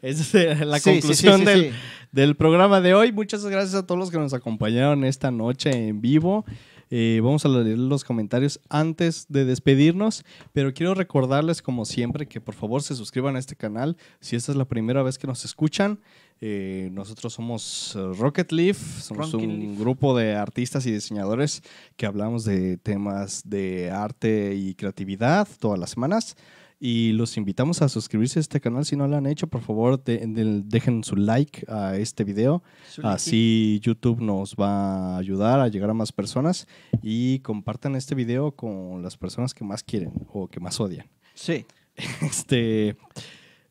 esa es la Sí, sí, sí, conclusión sí, del, sí. del programa de hoy. Muchas gracias a todos los que nos acompañaron esta noche en vivo. Eh, vamos a leer los comentarios antes de despedirnos, pero quiero recordarles como siempre que por favor se suscriban a este canal si esta es la primera vez que nos escuchan. Eh, nosotros somos eh, Rocket Leaf, somos Rocket un Leaf. grupo de artistas y diseñadores que hablamos de temas de arte y creatividad todas las semanas. Y los invitamos a suscribirse a este canal si no lo han hecho. Por favor, de- de- dejen su like a este video. Así YouTube nos va a ayudar a llegar a más personas. Y compartan este video con las personas que más quieren o que más odian. Sí. Este,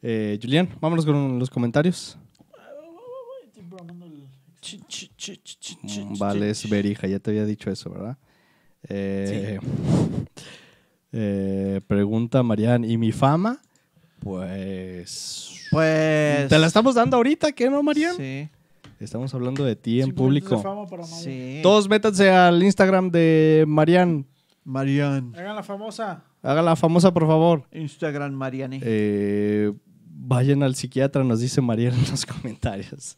eh, Julián, vámonos con los comentarios. Mm, Vale, es Berija, ya te había dicho eso, ¿verdad? Eh, eh, pregunta Marian, ¿y mi fama? Pues... Pues. Te la estamos dando ahorita, ¿qué no, Marian? Sí. Estamos hablando de ti en minutos de público. fama para. Sí. Todos métanse al Instagram de Marian. Marian. Hagan la famosa. Haga la famosa, por favor. Instagram Mariane. Eh, vayan al psiquiatra, nos dice Marian en los comentarios.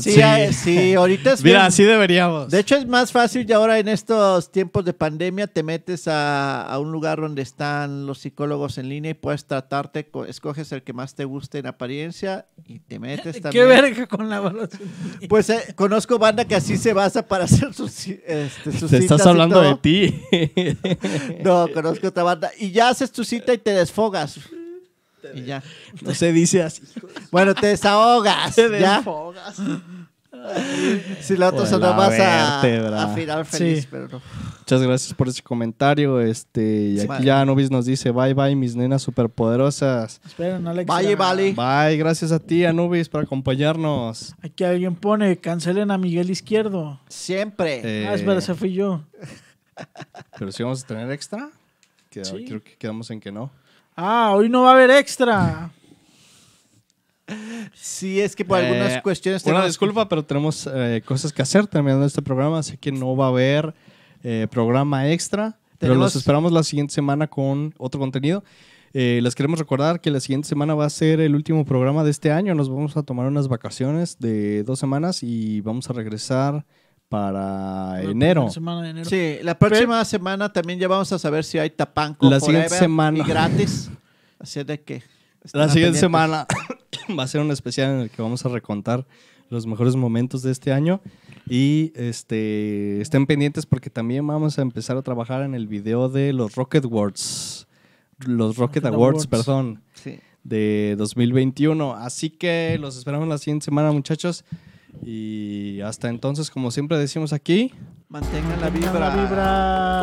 Sí, ah, sí, ahorita es Mira, bien- así deberíamos. De hecho, es más fácil y ahora en estos tiempos de pandemia te metes a, a un lugar donde están los psicólogos en línea y puedes tratarte, co- escoges el que más te guste en apariencia y te metes Qué también. verga con la evaluación. Pues eh, conozco banda que así se basa para hacer sus, este, sus Te citas estás y hablando de ti. No, conozco otra banda. Y ya haces tu cita y te desfogas. Y ya. no se dice así. Bueno, te desahogas. Te ¿ya? desfogas. Si la otra la vas a, a final feliz, Sí. pero no. Muchas gracias por ese comentario. Este, y Sí. aquí ya Anubis nos dice bye bye, mis nenas superpoderosas. Esperen, Alex. Vale, ah, vale. Bye, gracias a ti, Anubis, por acompañarnos. Aquí alguien pone, cancelen a Miguel Izquierdo. Siempre. Eh, Ah, espera, ese fui yo. Pero si vamos a tener extra, Queda- Sí. creo que quedamos en que no. Ah, hoy no va a haber extra. Sí, es que por algunas Eh, cuestiones Una tenemos- disculpa, pero tenemos eh, cosas que hacer terminando este programa, así que no va a haber eh, programa extra. Pero los esperamos la siguiente semana con otro contenido. Eh, les queremos recordar que la siguiente semana va a ser el último programa de este año. Nos vamos a tomar unas vacaciones de dos semanas y vamos a regresar para La enero. semana de enero. Sí, la próxima semana también ya vamos a saber si hay tapanco La siguiente forever semana. y gratis. Así de que La siguiente pendientes. semana va a ser un especial en el que vamos a recontar los mejores momentos de este año. Y este, estén pendientes porque también vamos a empezar a trabajar en el video de los Rocket Awards. Los Rocket, Rocket Awards, Awards. perdón. Sí. de 2021. Así que los esperamos la siguiente semana, muchachos. Y hasta entonces, como siempre decimos aquí, Mantengan la vibra. la vibra.